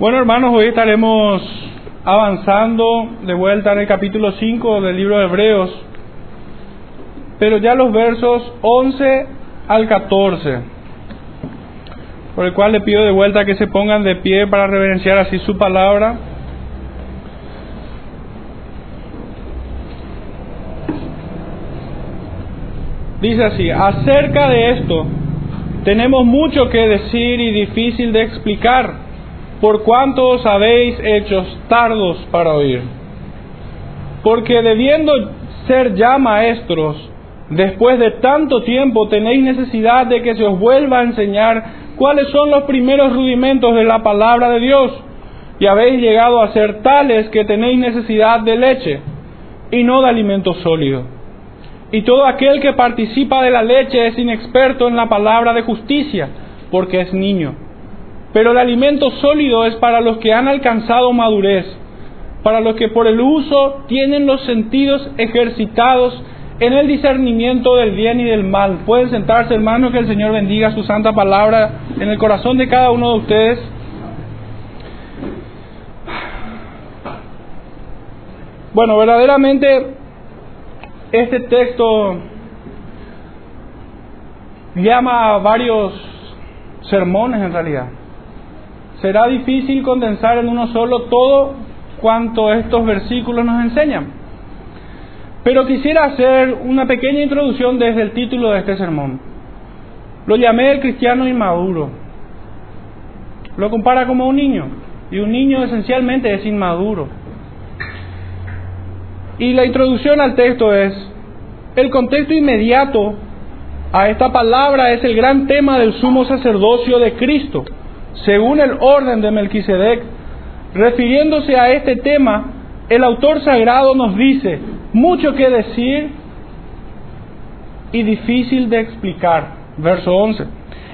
Bueno, hermanos, hoy estaremos avanzando de vuelta en el capítulo 5 del libro de Hebreos, pero ya los versos 11 al 14, por el cual le pido de vuelta que se pongan de pie para reverenciar así su palabra. Dice así, acerca de esto tenemos mucho que decir y difícil de explicar por cuanto os habéis hechos tardos para oír. Porque debiendo ser ya maestros, después de tanto tiempo tenéis necesidad de que se os vuelva a enseñar cuáles son los primeros rudimentos de la palabra de Dios, y habéis llegado a ser tales que tenéis necesidad de leche y no de alimento sólido. Y todo aquel que participa de la leche es inexperto en la palabra de justicia, porque es niño pero el alimento sólido es para los que han alcanzado madurez, para los que por el uso tienen los sentidos ejercitados en el discernimiento del bien y del mal. Pueden sentarse, hermanos, que el Señor bendiga su santa palabra en el corazón de cada uno de ustedes. Bueno, verdaderamente este texto llama a varios sermones en realidad será difícil condensar en uno solo todo cuanto estos versículos nos enseñan. Pero quisiera hacer una pequeña introducción desde el título de este sermón. Lo llamé el cristiano inmaduro. Lo compara como un niño. Y un niño esencialmente es inmaduro. Y la introducción al texto es, el contexto inmediato a esta palabra es el gran tema del sumo sacerdocio de Cristo según el orden de Melquisedec. Refiriéndose a este tema, el autor sagrado nos dice, mucho que decir y difícil de explicar. Verso 11.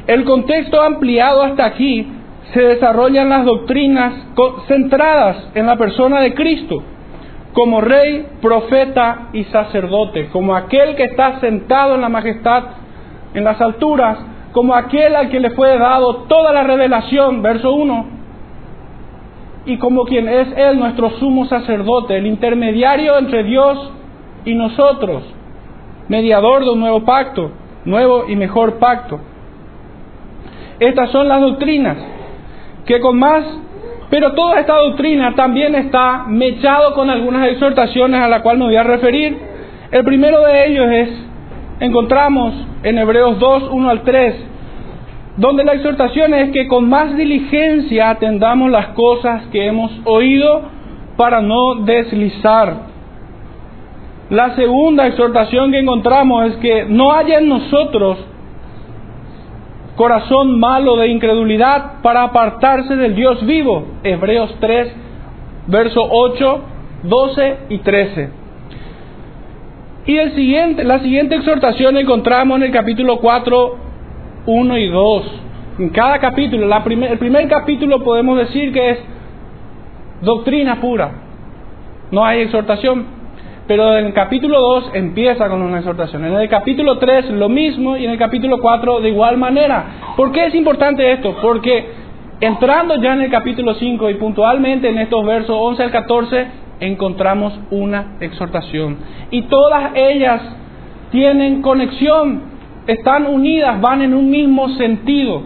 El contexto ampliado hasta aquí se desarrollan las doctrinas centradas en la persona de Cristo, como rey, profeta y sacerdote, como aquel que está sentado en la majestad en las alturas como aquel al que le fue dado toda la revelación, verso 1, y como quien es Él, nuestro sumo sacerdote, el intermediario entre Dios y nosotros, mediador de un nuevo pacto, nuevo y mejor pacto. Estas son las doctrinas que con más, pero toda esta doctrina también está mechado con algunas exhortaciones a las cuales me voy a referir. El primero de ellos es encontramos en Hebreos 2, 1 al 3, donde la exhortación es que con más diligencia atendamos las cosas que hemos oído para no deslizar. La segunda exhortación que encontramos es que no haya en nosotros corazón malo de incredulidad para apartarse del Dios vivo. Hebreos 3, verso 8, 12 y 13. Y el siguiente, la siguiente exhortación encontramos en el capítulo 4, 1 y 2. En cada capítulo, la el primer capítulo podemos decir que es doctrina pura. No hay exhortación. Pero en el capítulo 2 empieza con una exhortación. En el capítulo 3 lo mismo y en el capítulo 4 de igual manera. ¿Por qué es importante esto? Porque entrando ya en el capítulo 5 y puntualmente en estos versos 11 al 14, encontramos una exhortación. Y todas ellas tienen conexión, están unidas, van en un mismo sentido.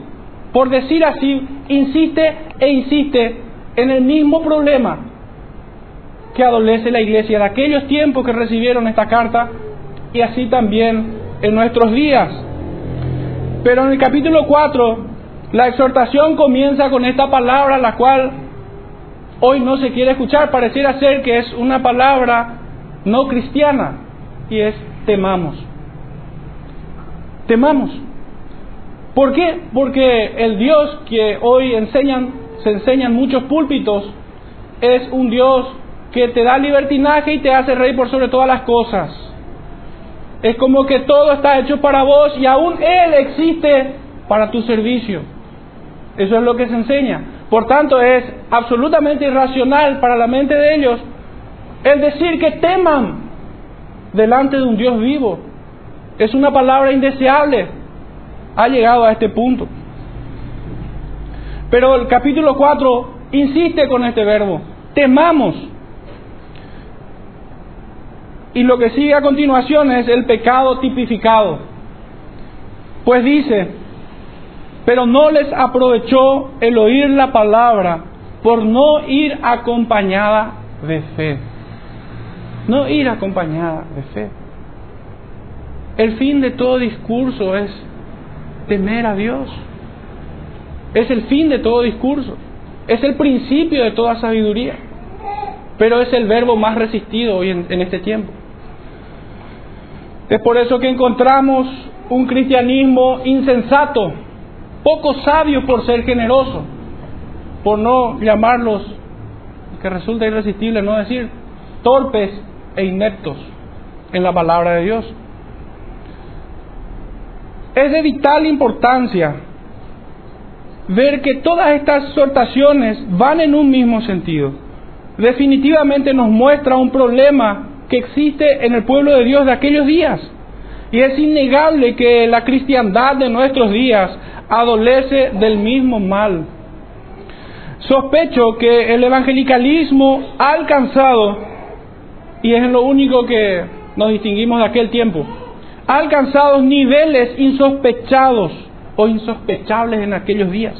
Por decir así, insiste e insiste en el mismo problema que adolece la iglesia de aquellos tiempos que recibieron esta carta y así también en nuestros días. Pero en el capítulo 4, la exhortación comienza con esta palabra, la cual hoy no se quiere escuchar, pareciera ser que es una palabra no cristiana y es temamos. Temamos. ¿Por qué? Porque el Dios que hoy enseñan, se enseñan muchos púlpitos es un Dios que te da libertinaje y te hace rey por sobre todas las cosas. Es como que todo está hecho para vos y aún Él existe para tu servicio. Eso es lo que se enseña. Por tanto, es absolutamente irracional para la mente de ellos el decir que teman delante de un Dios vivo. Es una palabra indeseable. Ha llegado a este punto. Pero el capítulo 4 insiste con este verbo, temamos. Y lo que sigue a continuación es el pecado tipificado. Pues dice, pero no les aprovechó el oír la palabra por no ir acompañada de fe. No ir acompañada de fe. El fin de todo discurso es temer a Dios. Es el fin de todo discurso. Es el principio de toda sabiduría. Pero es el verbo más resistido hoy en, en este tiempo. Es por eso que encontramos un cristianismo insensato, poco sabio por ser generoso, por no llamarlos, que resulta irresistible no decir, torpes e ineptos en la palabra de Dios. Es de vital importancia ver que todas estas exhortaciones van en un mismo sentido. Definitivamente nos muestra un problema que existe en el pueblo de Dios de aquellos días. Y es innegable que la cristiandad de nuestros días adolece del mismo mal. Sospecho que el evangelicalismo ha alcanzado, y es lo único que nos distinguimos de aquel tiempo, ha alcanzado niveles insospechados o insospechables en aquellos días.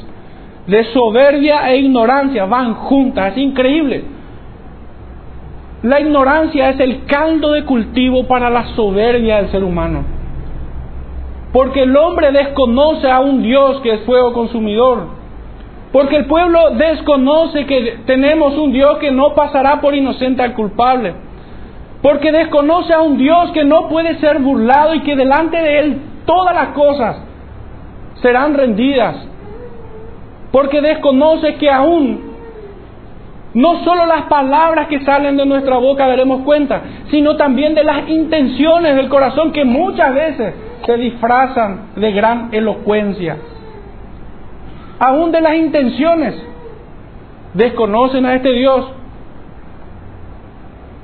De soberbia e ignorancia van juntas, es increíble. La ignorancia es el caldo de cultivo para la soberbia del ser humano. Porque el hombre desconoce a un Dios que es fuego consumidor. Porque el pueblo desconoce que tenemos un Dios que no pasará por inocente al culpable. Porque desconoce a un Dios que no puede ser burlado y que delante de Él todas las cosas serán rendidas. Porque desconoce que aún no solo las palabras que salen de nuestra boca daremos cuenta, sino también de las intenciones del corazón que muchas veces se disfrazan de gran elocuencia. Aún de las intenciones desconocen a este Dios.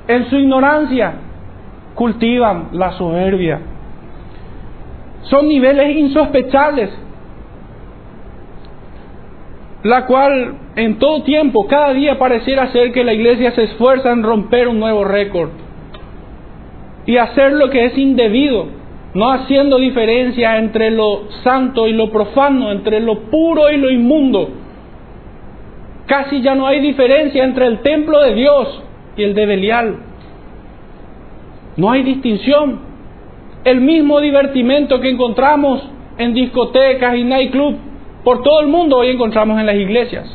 En su ignorancia cultivan la soberbia. Son niveles insospechables la cual en todo tiempo, cada día pareciera ser que la iglesia se esfuerza en romper un nuevo récord y hacer lo que es indebido, no haciendo diferencia entre lo santo y lo profano, entre lo puro y lo inmundo. Casi ya no hay diferencia entre el templo de Dios y el de Belial. No hay distinción. El mismo divertimento que encontramos en discotecas y nightclubs por todo el mundo hoy encontramos en las iglesias.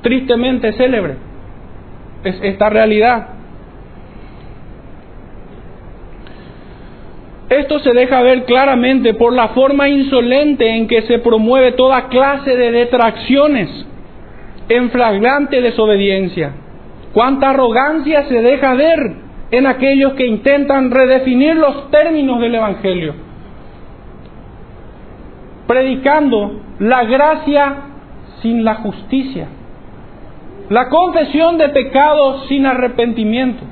Tristemente célebre es esta realidad. Esto se deja ver claramente por la forma insolente en que se promueve toda clase de detracciones en flagrante desobediencia. Cuánta arrogancia se deja ver en aquellos que intentan redefinir los términos del Evangelio predicando la gracia sin la justicia, la confesión de pecados sin arrepentimiento,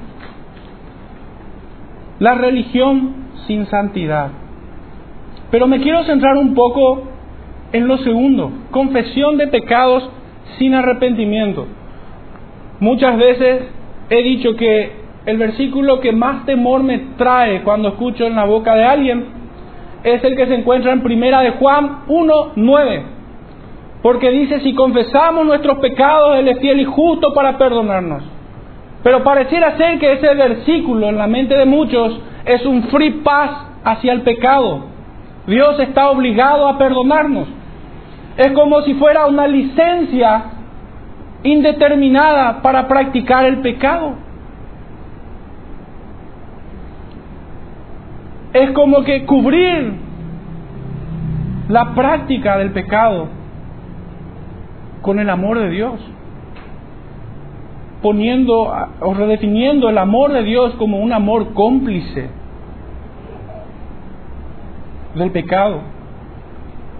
la religión sin santidad. Pero me quiero centrar un poco en lo segundo, confesión de pecados sin arrepentimiento. Muchas veces he dicho que el versículo que más temor me trae cuando escucho en la boca de alguien es el que se encuentra en Primera de Juan 1:9. Porque dice, si confesamos nuestros pecados, Él es fiel y justo para perdonarnos. Pero pareciera ser que ese versículo en la mente de muchos es un free pass hacia el pecado. Dios está obligado a perdonarnos. Es como si fuera una licencia indeterminada para practicar el pecado. Es como que cubrir la práctica del pecado con el amor de Dios, poniendo o redefiniendo el amor de Dios como un amor cómplice del pecado.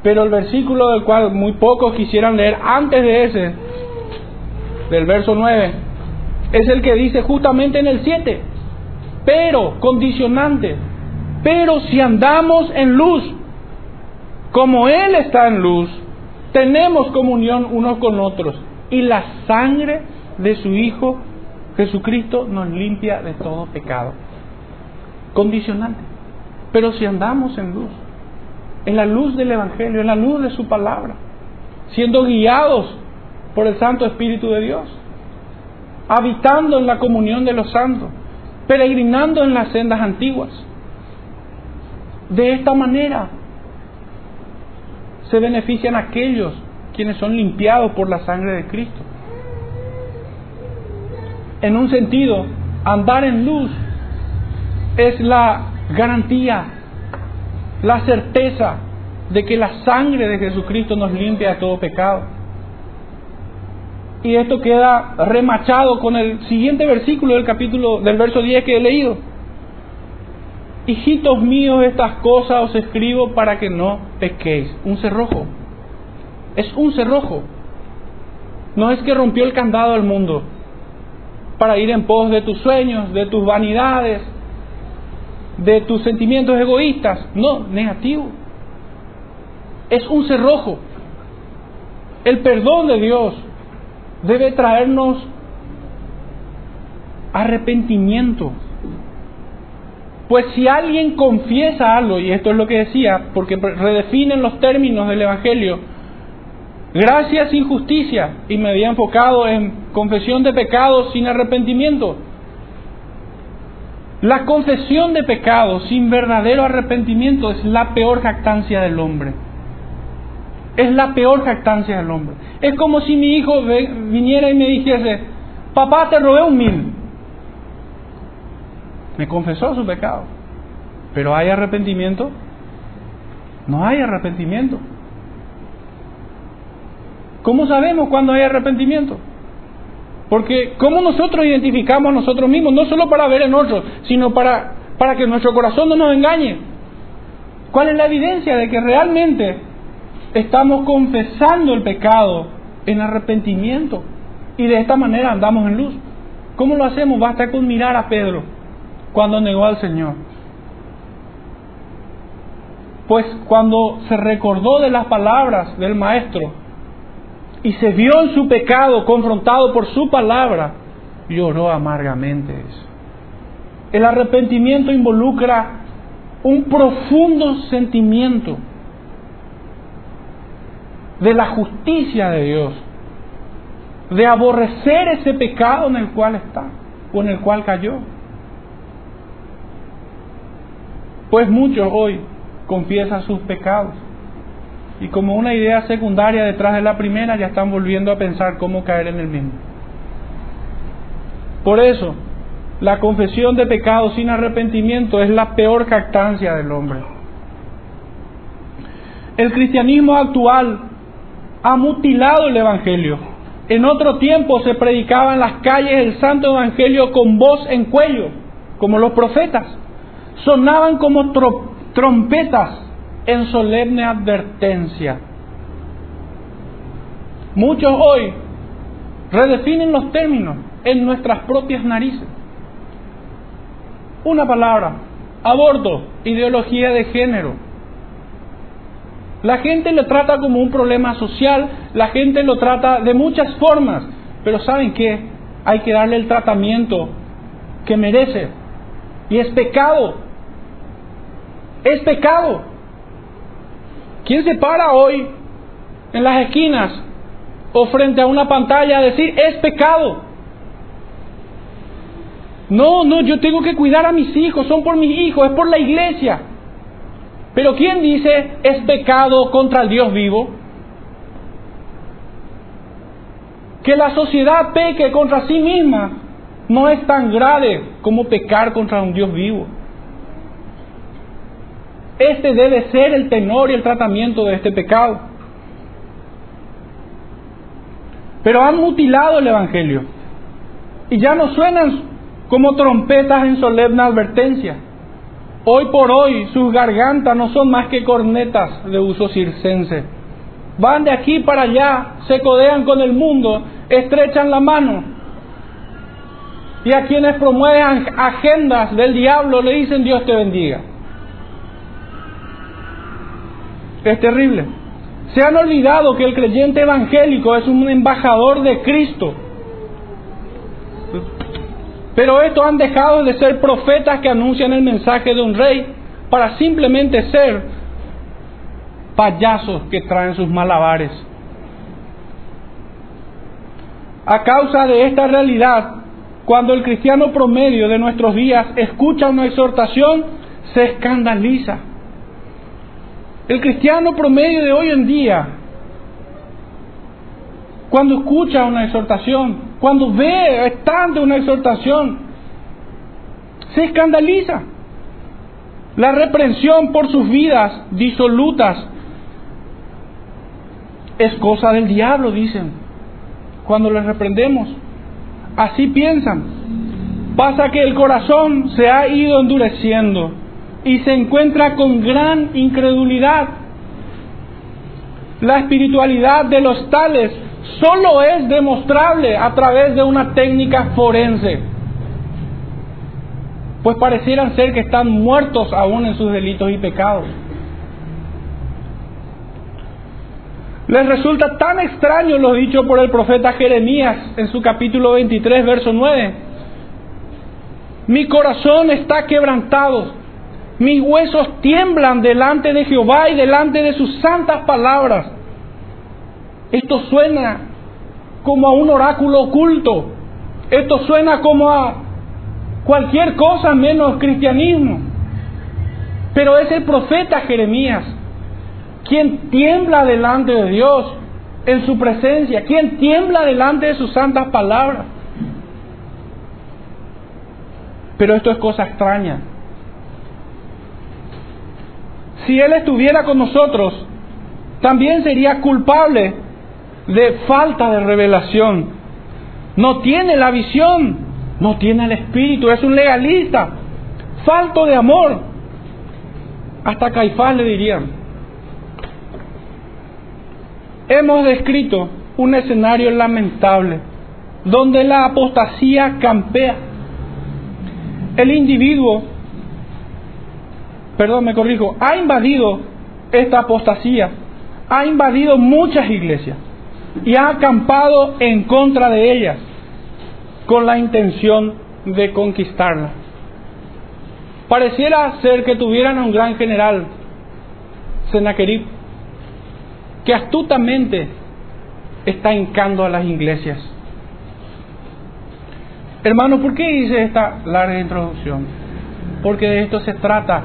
Pero el versículo del cual muy pocos quisieran leer antes de ese, del verso 9, es el que dice justamente en el 7, pero condicionante, pero si andamos en luz, como Él está en luz, tenemos comunión unos con otros. y la sangre de su Hijo Jesucristo nos limpia de todo pecado. Condicionante. Pero si andamos en luz, en la luz del Evangelio, en la luz de su palabra, siendo guiados por el Santo Espíritu de Dios, habitando en la comunión de los santos, peregrinando en las sendas antiguas. De esta manera se benefician aquellos quienes son limpiados por la sangre de Cristo. En un sentido, andar en luz es la garantía, la certeza de que la sangre de Jesucristo nos limpia de todo pecado. Y esto queda remachado con el siguiente versículo del capítulo del verso 10 que he leído. Hijitos míos, estas cosas os escribo para que no pequéis. Un cerrojo. Es un cerrojo. No es que rompió el candado del mundo para ir en pos de tus sueños, de tus vanidades, de tus sentimientos egoístas. No, negativo. Es un cerrojo. El perdón de Dios debe traernos arrepentimiento. Pues si alguien confiesa algo, y esto es lo que decía, porque redefinen los términos del Evangelio, gracia sin justicia, y me había enfocado en confesión de pecados sin arrepentimiento. La confesión de pecados sin verdadero arrepentimiento es la peor jactancia del hombre. Es la peor jactancia del hombre. Es como si mi hijo viniera y me dijese, papá, te robé un mil. Me confesó su pecado. Pero ¿hay arrepentimiento? No hay arrepentimiento. ¿Cómo sabemos cuando hay arrepentimiento? Porque ¿cómo nosotros identificamos a nosotros mismos? No solo para ver en otros, sino para, para que nuestro corazón no nos engañe. ¿Cuál es la evidencia de que realmente estamos confesando el pecado en arrepentimiento y de esta manera andamos en luz. ¿Cómo lo hacemos? Basta con mirar a Pedro cuando negó al Señor. Pues cuando se recordó de las palabras del Maestro y se vio en su pecado confrontado por su palabra, lloró amargamente. El arrepentimiento involucra un profundo sentimiento de la justicia de Dios, de aborrecer ese pecado en el cual está o en el cual cayó. Pues muchos hoy confiesan sus pecados y como una idea secundaria detrás de la primera ya están volviendo a pensar cómo caer en el mismo. Por eso, la confesión de pecados sin arrepentimiento es la peor jactancia del hombre. El cristianismo actual ha mutilado el Evangelio. En otro tiempo se predicaba en las calles el Santo Evangelio con voz en cuello, como los profetas. Sonaban como trompetas en solemne advertencia. Muchos hoy redefinen los términos en nuestras propias narices. Una palabra, aborto, ideología de género, la gente lo trata como un problema social, la gente lo trata de muchas formas, pero ¿saben qué? Hay que darle el tratamiento que merece. Y es pecado. Es pecado. ¿Quién se para hoy en las esquinas o frente a una pantalla a decir es pecado? No, no, yo tengo que cuidar a mis hijos, son por mis hijos, es por la iglesia. Pero ¿quién dice es pecado contra el Dios vivo? Que la sociedad peque contra sí misma no es tan grave como pecar contra un Dios vivo. Este debe ser el tenor y el tratamiento de este pecado. Pero han mutilado el Evangelio y ya no suenan como trompetas en solemne advertencia Hoy por hoy sus gargantas no son más que cornetas de uso circense. Van de aquí para allá, se codean con el mundo, estrechan la mano. Y a quienes promueven agendas del diablo le dicen Dios te bendiga. Es terrible. Se han olvidado que el creyente evangélico es un embajador de Cristo. Pero estos han dejado de ser profetas que anuncian el mensaje de un rey para simplemente ser payasos que traen sus malabares. A causa de esta realidad, cuando el cristiano promedio de nuestros días escucha una exhortación, se escandaliza. El cristiano promedio de hoy en día, cuando escucha una exhortación, cuando ve, está ante una exhortación, se escandaliza. La reprensión por sus vidas disolutas es cosa del diablo, dicen, cuando les reprendemos. Así piensan. Pasa que el corazón se ha ido endureciendo y se encuentra con gran incredulidad. La espiritualidad de los tales solo es demostrable a través de una técnica forense, pues parecieran ser que están muertos aún en sus delitos y pecados. Les resulta tan extraño lo dicho por el profeta Jeremías en su capítulo 23, verso 9. Mi corazón está quebrantado, mis huesos tiemblan delante de Jehová y delante de sus santas palabras. Esto suena como a un oráculo oculto. Esto suena como a cualquier cosa menos cristianismo. Pero es el profeta Jeremías quien tiembla delante de Dios en su presencia, quien tiembla delante de sus santas palabras. Pero esto es cosa extraña. Si Él estuviera con nosotros, también sería culpable de falta de revelación. No tiene la visión, no tiene el espíritu, es un legalista, falto de amor. Hasta Caifás le dirían, hemos descrito un escenario lamentable donde la apostasía campea. El individuo, perdón, me corrijo, ha invadido esta apostasía, ha invadido muchas iglesias y ha acampado en contra de ellas con la intención de conquistarla. Pareciera ser que tuvieran a un gran general, Sennacherib, que astutamente está hincando a las iglesias. Hermano, ¿por qué hice esta larga introducción? Porque de esto se trata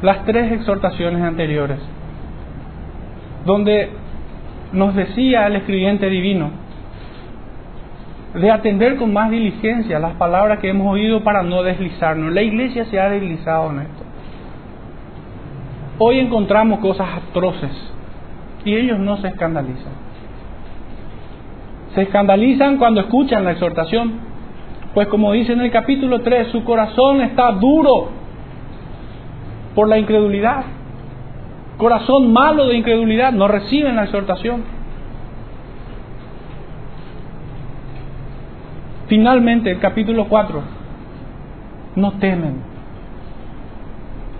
las tres exhortaciones anteriores, donde nos decía el escribiente divino de atender con más diligencia las palabras que hemos oído para no deslizarnos. La iglesia se ha deslizado en esto. Hoy encontramos cosas atroces y ellos no se escandalizan. Se escandalizan cuando escuchan la exhortación, pues como dice en el capítulo 3, su corazón está duro por la incredulidad. Corazón malo de incredulidad, no reciben la exhortación. Finalmente, el capítulo 4, no temen,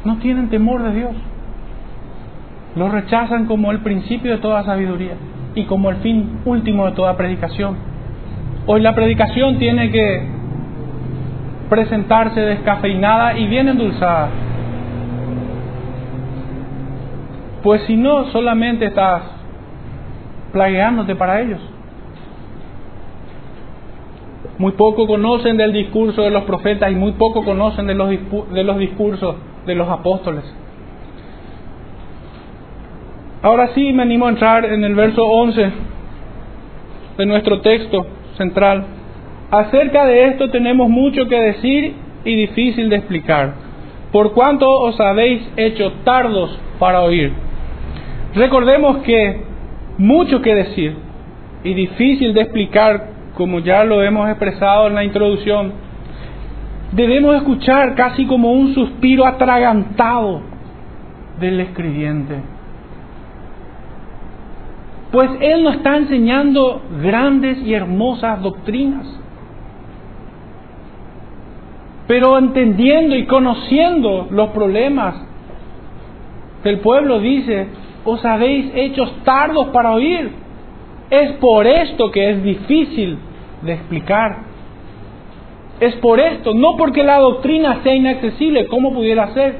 no tienen temor de Dios. Lo rechazan como el principio de toda sabiduría y como el fin último de toda predicación. Hoy la predicación tiene que presentarse descafeinada y bien endulzada. Pues si no, solamente estás plagueándote para ellos. Muy poco conocen del discurso de los profetas y muy poco conocen de los, de los discursos de los apóstoles. Ahora sí me animo a entrar en el verso 11 de nuestro texto central. Acerca de esto tenemos mucho que decir y difícil de explicar, por cuanto os habéis hecho tardos para oír. Recordemos que mucho que decir y difícil de explicar, como ya lo hemos expresado en la introducción, debemos escuchar casi como un suspiro atragantado del escribiente pues Él nos está enseñando grandes y hermosas doctrinas. Pero entendiendo y conociendo los problemas del pueblo, dice, os habéis hecho tardos para oír. Es por esto que es difícil de explicar. Es por esto, no porque la doctrina sea inaccesible, como pudiera ser.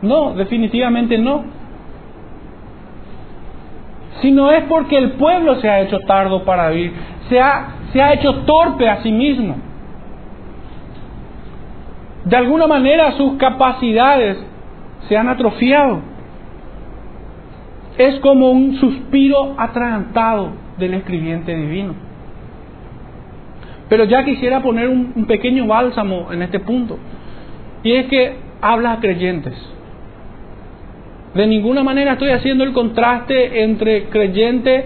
No, definitivamente no. Sino es porque el pueblo se ha hecho tardo para oír, se ha, se ha hecho torpe a sí mismo. De alguna manera sus capacidades se han atrofiado. Es como un suspiro atragantado del escribiente divino. Pero ya quisiera poner un, pequeño bálsamo en este punto. Y es que habla a creyentes. De ninguna manera estoy haciendo el contraste entre creyente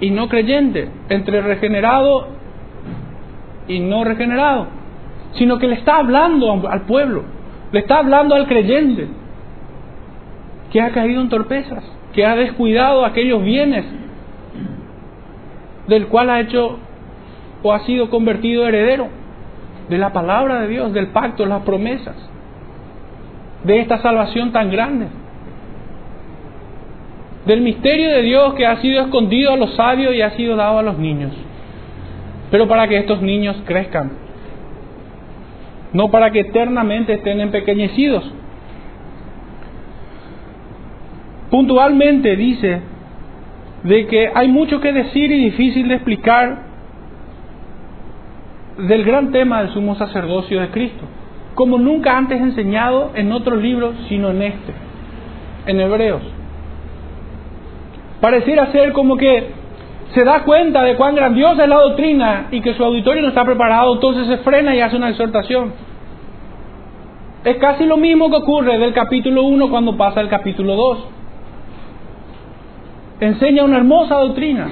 y no creyente, entre regenerado y no regenerado, sino que le está hablando al pueblo, le está hablando al creyente que ha caído en torpezas, que ha descuidado aquellos bienes del cual ha hecho o ha sido convertido heredero de la palabra de Dios, del pacto, las promesas, de esta salvación tan grande, del misterio de Dios que ha sido escondido a los sabios y ha sido dado a los niños, pero para que estos niños crezcan, no para que eternamente estén empequeñecidos. puntualmente dice de que hay mucho que decir y difícil de explicar del gran tema del sumo sacerdocio de Cristo, como nunca antes enseñado en otro libro, sino en este, en Hebreos. Pareciera ser como que se da cuenta de cuán grandiosa es la doctrina y que su auditorio no está preparado, entonces se frena y hace una exhortación. Es casi lo mismo que ocurre del capítulo 1 cuando pasa al capítulo 2 enseña una hermosa doctrina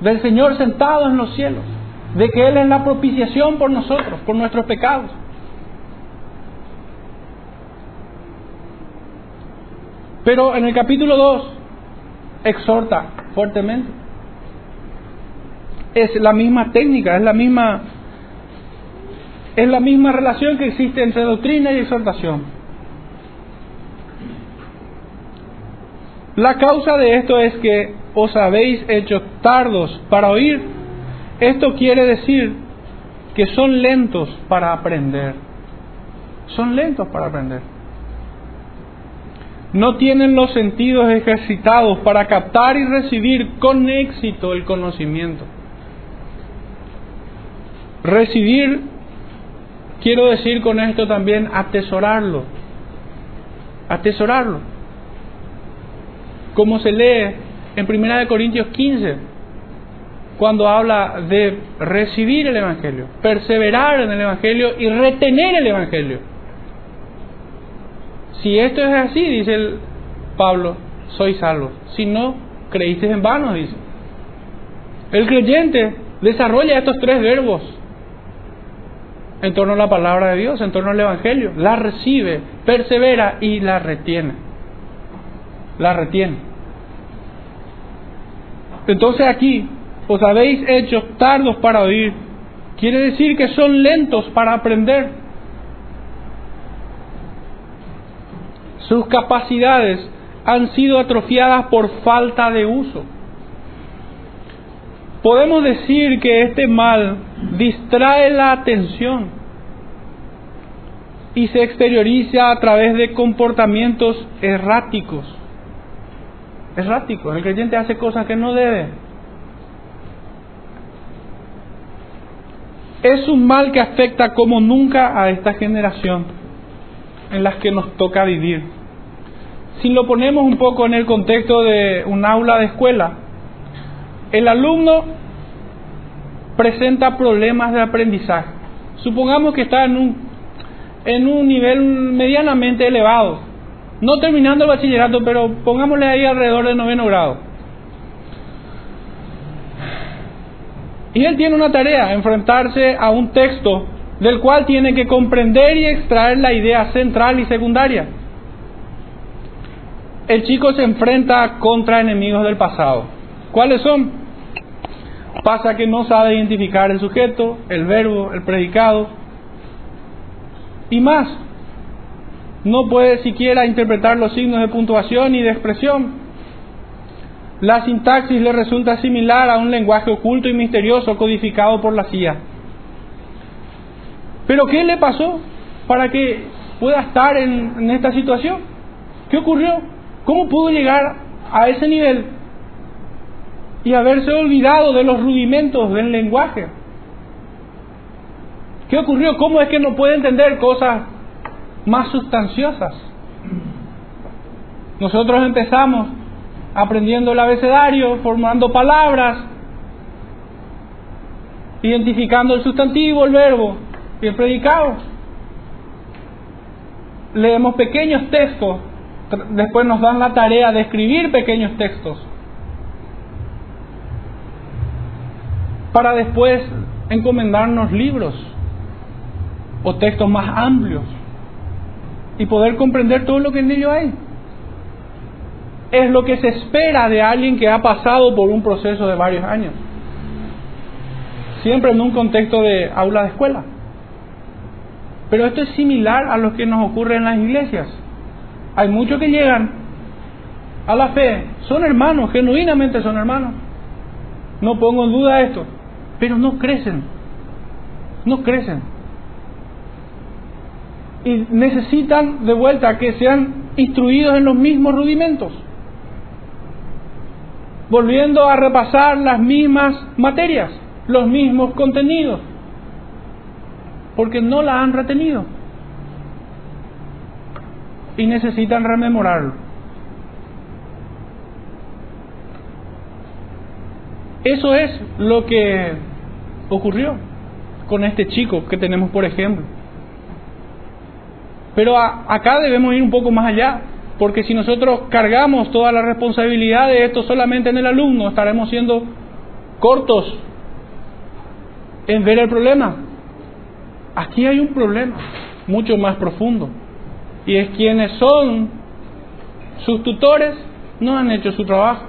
del Señor sentado en los cielos, de que Él es la propiciación por nosotros, por nuestros pecados. Pero en el capítulo 2 exhorta fuertemente. Es la misma técnica, es la misma es la misma relación que existe entre doctrina y exhortación. La causa de esto es que os habéis hecho tardos para oír. Esto quiere decir que son lentos para aprender. Son lentos para aprender. No tienen los sentidos ejercitados para captar y recibir con éxito el conocimiento. Recibir, quiero decir con esto también, atesorarlo. Atesorarlo como se lee en 1 Corintios 15, cuando habla de recibir el Evangelio, perseverar en el Evangelio y retener el Evangelio. Si esto es así, dice el Pablo, soy salvo. Si no, creíste en vano, dice. El creyente desarrolla estos tres verbos en torno a la palabra de Dios, en torno al Evangelio. La recibe, persevera y la retiene la retiene. Entonces aquí, os habéis hecho tardos para oír. Quiere decir que son lentos para aprender. Sus capacidades han sido atrofiadas por falta de uso. Podemos decir que este mal distrae la atención y se exterioriza a través de comportamientos erráticos errático. El creyente hace cosas que no debe. Es un mal que afecta como nunca a esta generación en las que nos toca vivir. Si lo ponemos un poco en el contexto de un aula de escuela, el alumno presenta problemas de aprendizaje. Supongamos que está en un, nivel medianamente elevado, no terminando el bachillerato, pero pongámosle ahí alrededor del noveno grado. Y él tiene una tarea, enfrentarse a un texto del cual tiene que comprender y extraer la idea central y secundaria. El chico se enfrenta contra enemigos del pasado. ¿Cuáles son? Pasa que no sabe identificar el sujeto, el verbo, el predicado y más no puede siquiera interpretar los signos de puntuación y de expresión. La sintaxis le resulta similar a un lenguaje oculto y misterioso codificado por la CIA. Pero ¿qué le pasó para que pueda estar en, esta situación? ¿Qué ocurrió? ¿Cómo pudo llegar a ese nivel y haberse olvidado de los rudimentos del lenguaje? ¿Qué ocurrió? ¿Cómo es que no puede entender cosas más sustanciosas? Nosotros empezamos aprendiendo el abecedario, formando palabras, identificando el sustantivo, el verbo y el predicado. Leemos pequeños textos, después nos dan la tarea de escribir pequeños textos, para después encomendarnos libros o textos más amplios y poder comprender todo lo que en ellos hay es lo que se espera de alguien que ha pasado por un proceso de varios años. Siempre en un contexto de aula de escuela. Pero esto es similar a lo que nos ocurre en las iglesias. Hay muchos que llegan a la fe, son hermanos, genuinamente son hermanos. No pongo en duda esto, pero no crecen. No crecen. Y necesitan de vuelta que sean instruidos en los mismos rudimentos volviendo a repasar las mismas materias, los mismos contenidos, porque no la han retenido y necesitan rememorarlo. Eso es lo que ocurrió con este chico que tenemos por ejemplo. Pero acá debemos ir un poco más allá. Porque si nosotros cargamos toda la responsabilidad de esto solamente en el alumno, estaremos siendo cortos en ver el problema. Aquí hay un problema mucho más profundo. Y es quienes son sus tutores no han hecho su trabajo.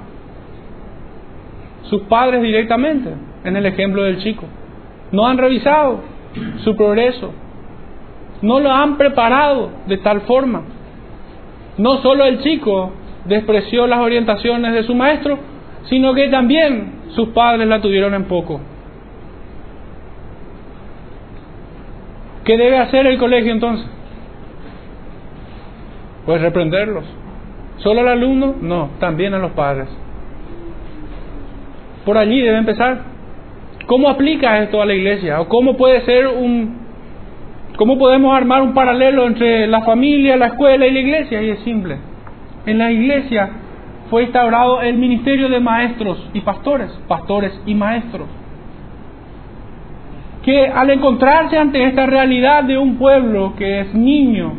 Sus padres directamente, en el ejemplo del chico. No han revisado su progreso. No lo han preparado de tal forma no solo el chico despreció las orientaciones de su maestro, sino que también sus padres la tuvieron en poco. ¿Qué debe hacer el colegio entonces? Pues reprenderlos. ¿Solo al alumno? No, también a los padres. Por allí debe empezar. ¿Cómo aplica esto a la iglesia? ¿O cómo puede ser un ¿Cómo podemos armar un paralelo entre la familia, la escuela y la iglesia? Y es simple. En la iglesia fue instaurado el ministerio de maestros y pastores, pastores y maestros, que al encontrarse ante esta realidad de un pueblo que es niño,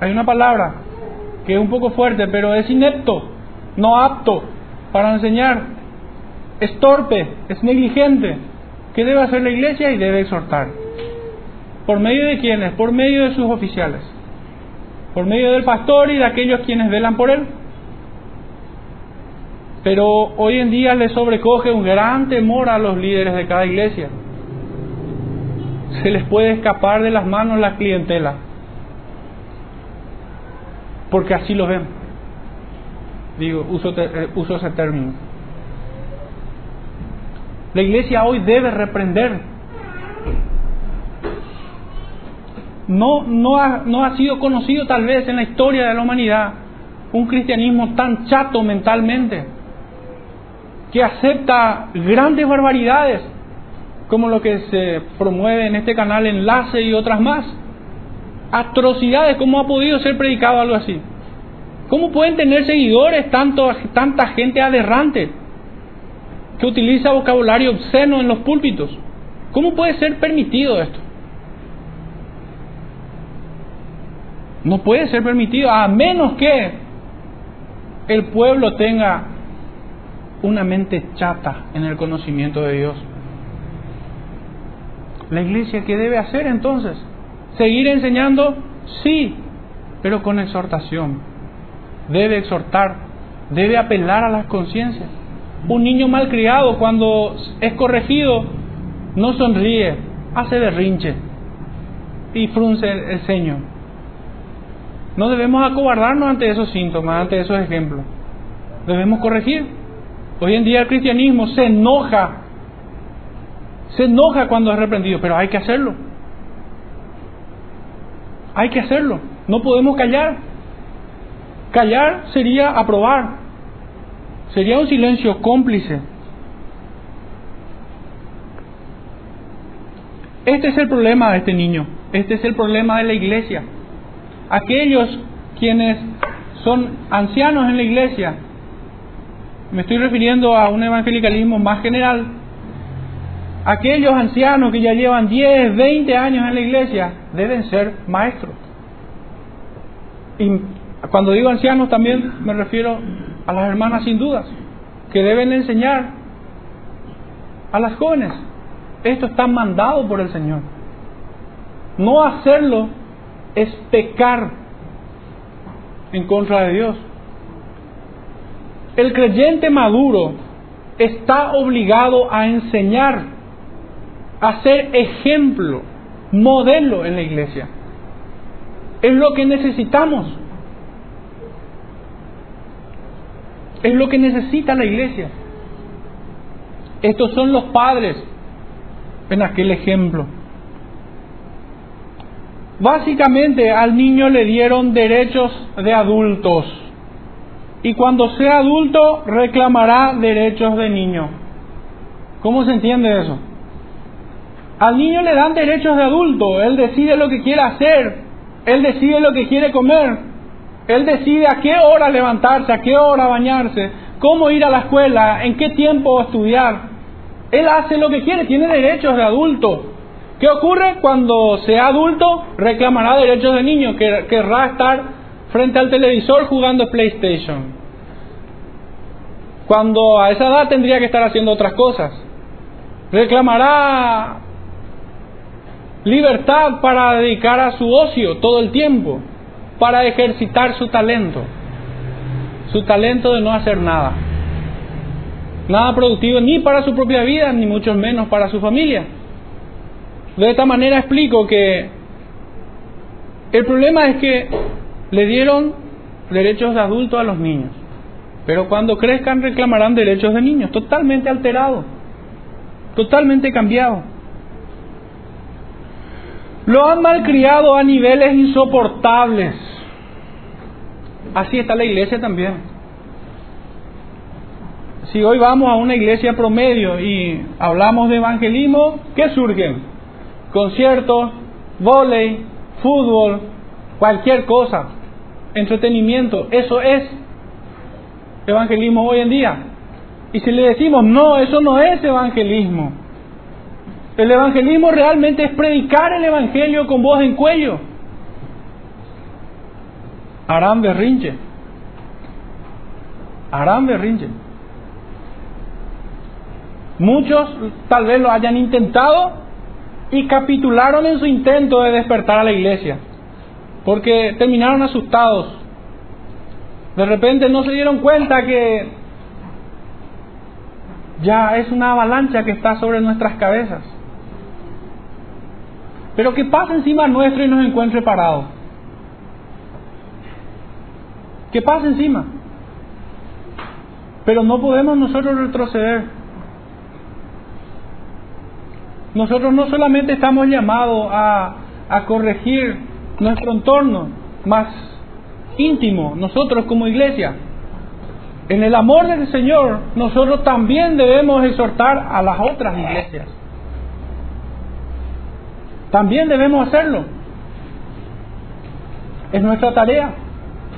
hay una palabra que es un poco fuerte, pero es inepto, no apto para enseñar, es torpe, es negligente, ¿Qué debe hacer la iglesia? Y debe exhortar. ¿Por medio de quiénes? Por medio de sus oficiales. Por medio del pastor y de aquellos quienes velan por él. Pero hoy en día le sobrecoge un gran temor a los líderes de cada iglesia. Se les puede escapar de las manos la clientela. Porque así lo ven. Digo, uso, eh, uso ese término. La iglesia hoy debe reprender. No, no, ha, no ha sido conocido tal vez en la historia de la humanidad un cristianismo tan chato mentalmente, que acepta grandes barbaridades, como lo que se promueve en este canal Enlace y otras más. Atrocidades, ¿cómo ha podido ser predicado algo así? ¿Cómo pueden tener seguidores tanto, tanta gente aberrante? Que utiliza vocabulario obsceno en los púlpitos. ¿Cómo puede ser permitido esto? No puede ser permitido a menos que el pueblo tenga una mente chata en el conocimiento de Dios. La iglesia, ¿qué debe hacer entonces? ¿Seguir enseñando? Sí, pero con exhortación. Debe exhortar, debe apelar a las conciencias. Un niño malcriado cuando es corregido no sonríe, hace berrinche. y frunce el ceño. No debemos acobardarnos ante esos síntomas, ante esos ejemplos. Debemos corregir. Hoy en día el cristianismo se enoja, se enoja cuando es reprendido, pero hay que hacerlo. Hay que hacerlo. No podemos callar. Callar sería aprobar. Sería un silencio cómplice. Este es el problema de este niño. Este es el problema de la iglesia. Aquellos quienes son ancianos en la iglesia, me estoy refiriendo a un evangelicalismo más general, aquellos ancianos que ya llevan 10, 20 años en la iglesia deben ser maestros. Y cuando digo ancianos también me refiero a las hermanas sin dudas, que deben enseñar a las jóvenes. Esto está mandado por el Señor. No hacerlo es pecar en contra de Dios. El creyente maduro está obligado a enseñar, a ser ejemplo, modelo en la iglesia. Es lo que necesitamos. Es lo que necesita la iglesia. Estos son los padres en aquel ejemplo. Básicamente al niño le dieron derechos de adultos y cuando sea adulto reclamará derechos de niño. ¿Cómo se entiende eso? Al niño le dan derechos de adulto, él decide lo que quiere hacer, él decide lo que quiere comer, él decide a qué hora levantarse, a qué hora bañarse, cómo ir a la escuela, en qué tiempo estudiar. Él hace lo que quiere, tiene derechos de adulto. ¿Qué ocurre cuando sea adulto? Reclamará derechos de niño, que querrá estar frente al televisor jugando PlayStation. Cuando a esa edad tendría que estar haciendo otras cosas. Reclamará libertad para dedicar a su ocio todo el tiempo, para ejercitar su talento, su talento de no hacer nada. Nada productivo ni para su propia vida, ni mucho menos para su familia. De esta manera explico que el problema es que le dieron derechos de adulto a los niños, pero cuando crezcan reclamarán derechos de niños, totalmente alterado, totalmente cambiado. Lo han malcriado a niveles insoportables. Así está la iglesia también. Si hoy vamos a una iglesia promedio y hablamos de evangelismo, ¿qué surgen? conciertos, volei, fútbol, cualquier cosa, entretenimiento, eso es evangelismo hoy en día. Y si le decimos, no, eso no es evangelismo. El evangelismo realmente es predicar el evangelio con voz en cuello. Harán berrinche. Harán berrinche. Muchos tal vez lo hayan intentado y capitularon en su intento de despertar a la iglesia, porque terminaron asustados. De repente no se dieron cuenta que ya es una avalancha que está sobre nuestras cabezas. Pero que pase encima nuestro y nos encuentre parados. Que pase encima. Pero no podemos nosotros retroceder. Nosotros no solamente estamos llamados a, a corregir nuestro entorno más íntimo, nosotros como iglesia. En el amor del Señor, nosotros también debemos exhortar a las otras iglesias. También debemos hacerlo. Es nuestra tarea.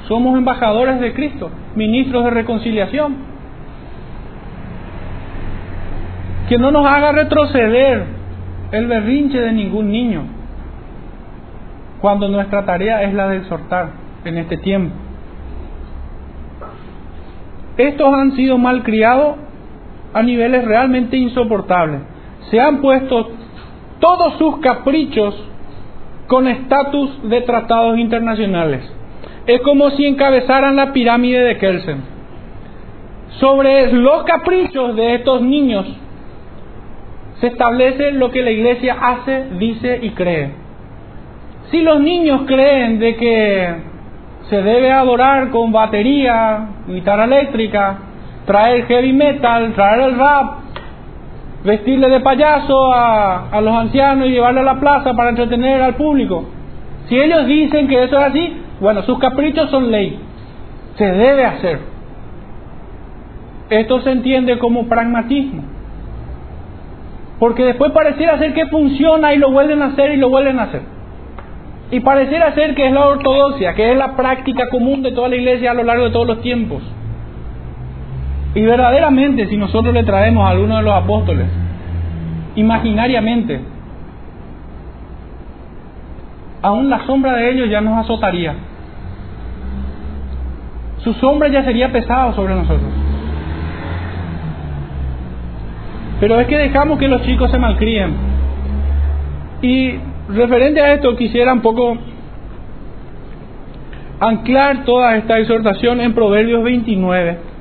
Somos embajadores de Cristo, ministros de reconciliación. Que no nos haga retroceder el berrinche de ningún niño, cuando nuestra tarea es la de exhortar en este tiempo. Estos han sido malcriados a niveles realmente insoportables. Se han puesto todos sus caprichos con estatus de tratados internacionales. Es como si encabezaran la pirámide de Kelsen. Sobre los caprichos de estos niños se establece lo que la iglesia hace, dice y cree. Si los niños creen de que se debe adorar con batería, guitarra eléctrica, traer heavy metal, traer el rap, vestirle de payaso a, a los ancianos y llevarle a la plaza para entretener al público. Si ellos dicen que eso es así, bueno, sus caprichos son ley. Se debe hacer. Esto se entiende como pragmatismo. Porque después pareciera ser que funciona y lo vuelven a hacer y lo vuelven a hacer. Y pareciera ser que es la ortodoxia, que es la práctica común de toda la iglesia a lo largo de todos los tiempos. Y verdaderamente, si nosotros le traemos a alguno de los apóstoles, imaginariamente, aún la sombra de ellos ya nos azotaría. Su sombra ya sería pesado sobre nosotros. Pero es que dejamos que los chicos se malcríen. Y referente a esto quisiera un poco anclar toda esta exhortación en Proverbios 29.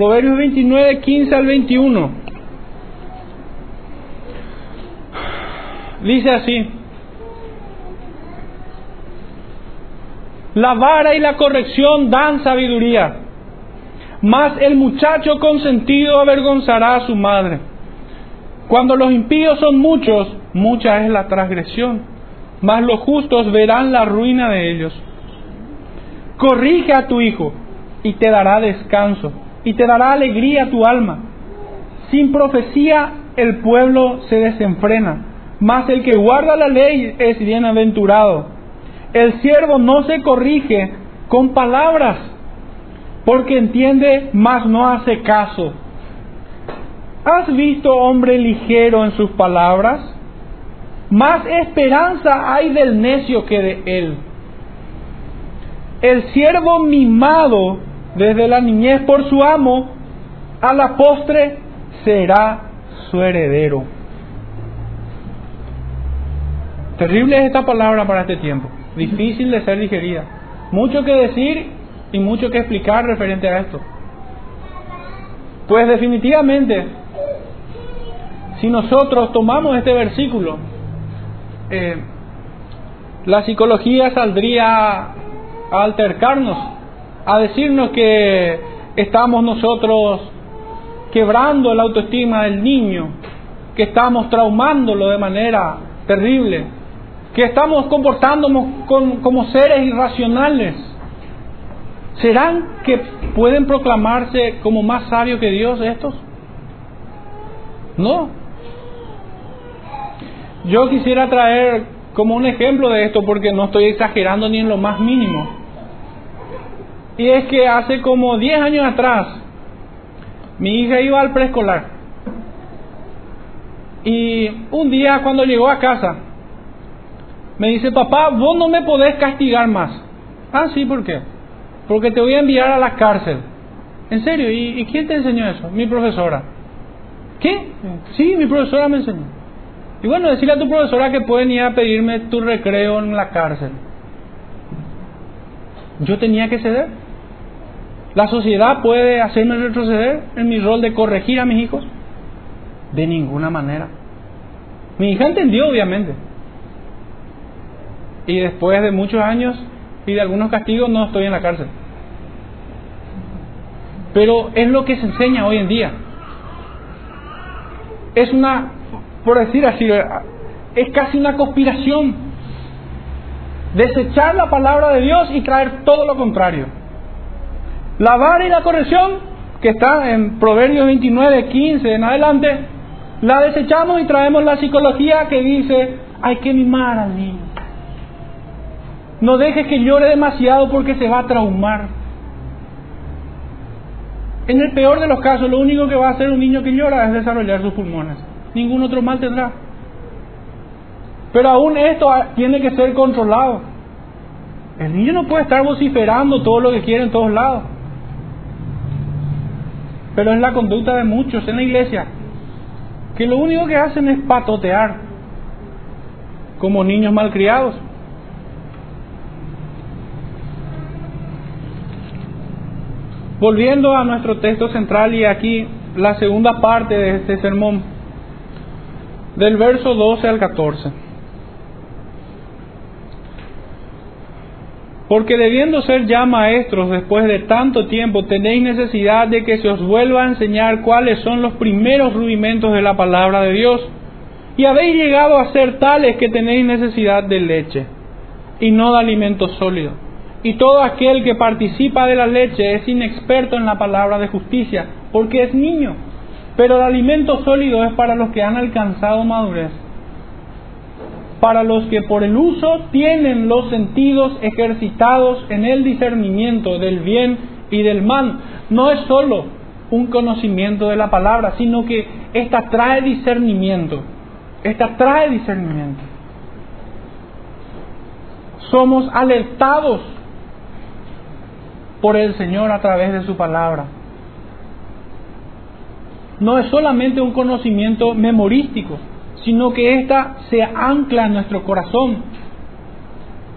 Proverbios 29, 15 al 21. Dice así. La vara y la corrección dan sabiduría, mas el muchacho consentido avergonzará a su madre. Cuando los impíos son muchos, mucha es la transgresión, mas los justos verán la ruina de ellos. Corrige a tu hijo y te dará descanso y te dará alegría a tu alma. Sin profecía el pueblo se desenfrena, mas el que guarda la ley es bienaventurado. El siervo no se corrige con palabras, porque entiende, mas no hace caso. ¿Has visto hombre ligero en sus palabras? Más esperanza hay del necio que de él. El siervo mimado desde la niñez por su amo, a la postre será su heredero. Terrible es esta palabra para este tiempo, difícil de ser digerida. Mucho que decir y mucho que explicar referente a esto. Pues definitivamente, si nosotros tomamos este versículo, eh, la psicología saldría a altercarnos a decirnos que estamos nosotros quebrando la autoestima del niño, que estamos traumándolo de manera terrible, que estamos comportándonos como seres irracionales. ¿Serán que pueden proclamarse como más sabios que Dios estos? No. Yo quisiera traer como un ejemplo de esto porque no estoy exagerando ni en lo más mínimo. Y es que hace como 10 años atrás, mi hija iba al preescolar. Y un día cuando llegó a casa, me dice, papá, vos no me podés castigar más. Ah, sí, ¿por qué? Porque te voy a enviar a la cárcel. ¿En serio? ¿Y, quién te enseñó eso? Mi profesora. ¿Qué? Sí, mi profesora me enseñó. Y bueno, decirle a tu profesora que pueden ir a pedirme tu recreo en la cárcel. Yo tenía que ceder. ¿La sociedad puede hacerme retroceder en mi rol de corregir a mis hijos? De ninguna manera. Mi hija entendió, obviamente. Y después de muchos años y de algunos castigos no estoy en la cárcel. Pero es lo que se enseña hoy en día. Es una, por decir así, es casi una conspiración. Desechar la palabra de Dios y traer todo lo contrario. La vara y la corrección, que está en Proverbios 29, 15 en adelante, la desechamos y traemos la psicología que dice, hay que mimar al niño. No dejes que llore demasiado porque se va a traumar. En el peor de los casos, lo único que va a hacer un niño que llora es desarrollar sus pulmones. Ningún otro mal tendrá. Pero aún esto tiene que ser controlado. El niño no puede estar vociferando todo lo que quiere en todos lados pero es la conducta de muchos en la iglesia, que lo único que hacen es patotear como niños malcriados. Volviendo a nuestro texto central y aquí la segunda parte de este sermón, del verso 12 al 14. Porque debiendo ser ya maestros después de tanto tiempo, tenéis necesidad de que se os vuelva a enseñar cuáles son los primeros rudimentos de la palabra de Dios. Y habéis llegado a ser tales que tenéis necesidad de leche y no de alimento sólido. Y todo aquel que participa de la leche es inexperto en la palabra de justicia, porque es niño. Pero el alimento sólido es para los que han alcanzado madurez para los que por el uso tienen los sentidos ejercitados en el discernimiento del bien y del mal. No es solo un conocimiento de la palabra, sino que esta trae discernimiento. Esta trae discernimiento. Somos alertados por el Señor a través de su palabra. No es solamente un conocimiento memorístico, sino que ésta se ancla en nuestro corazón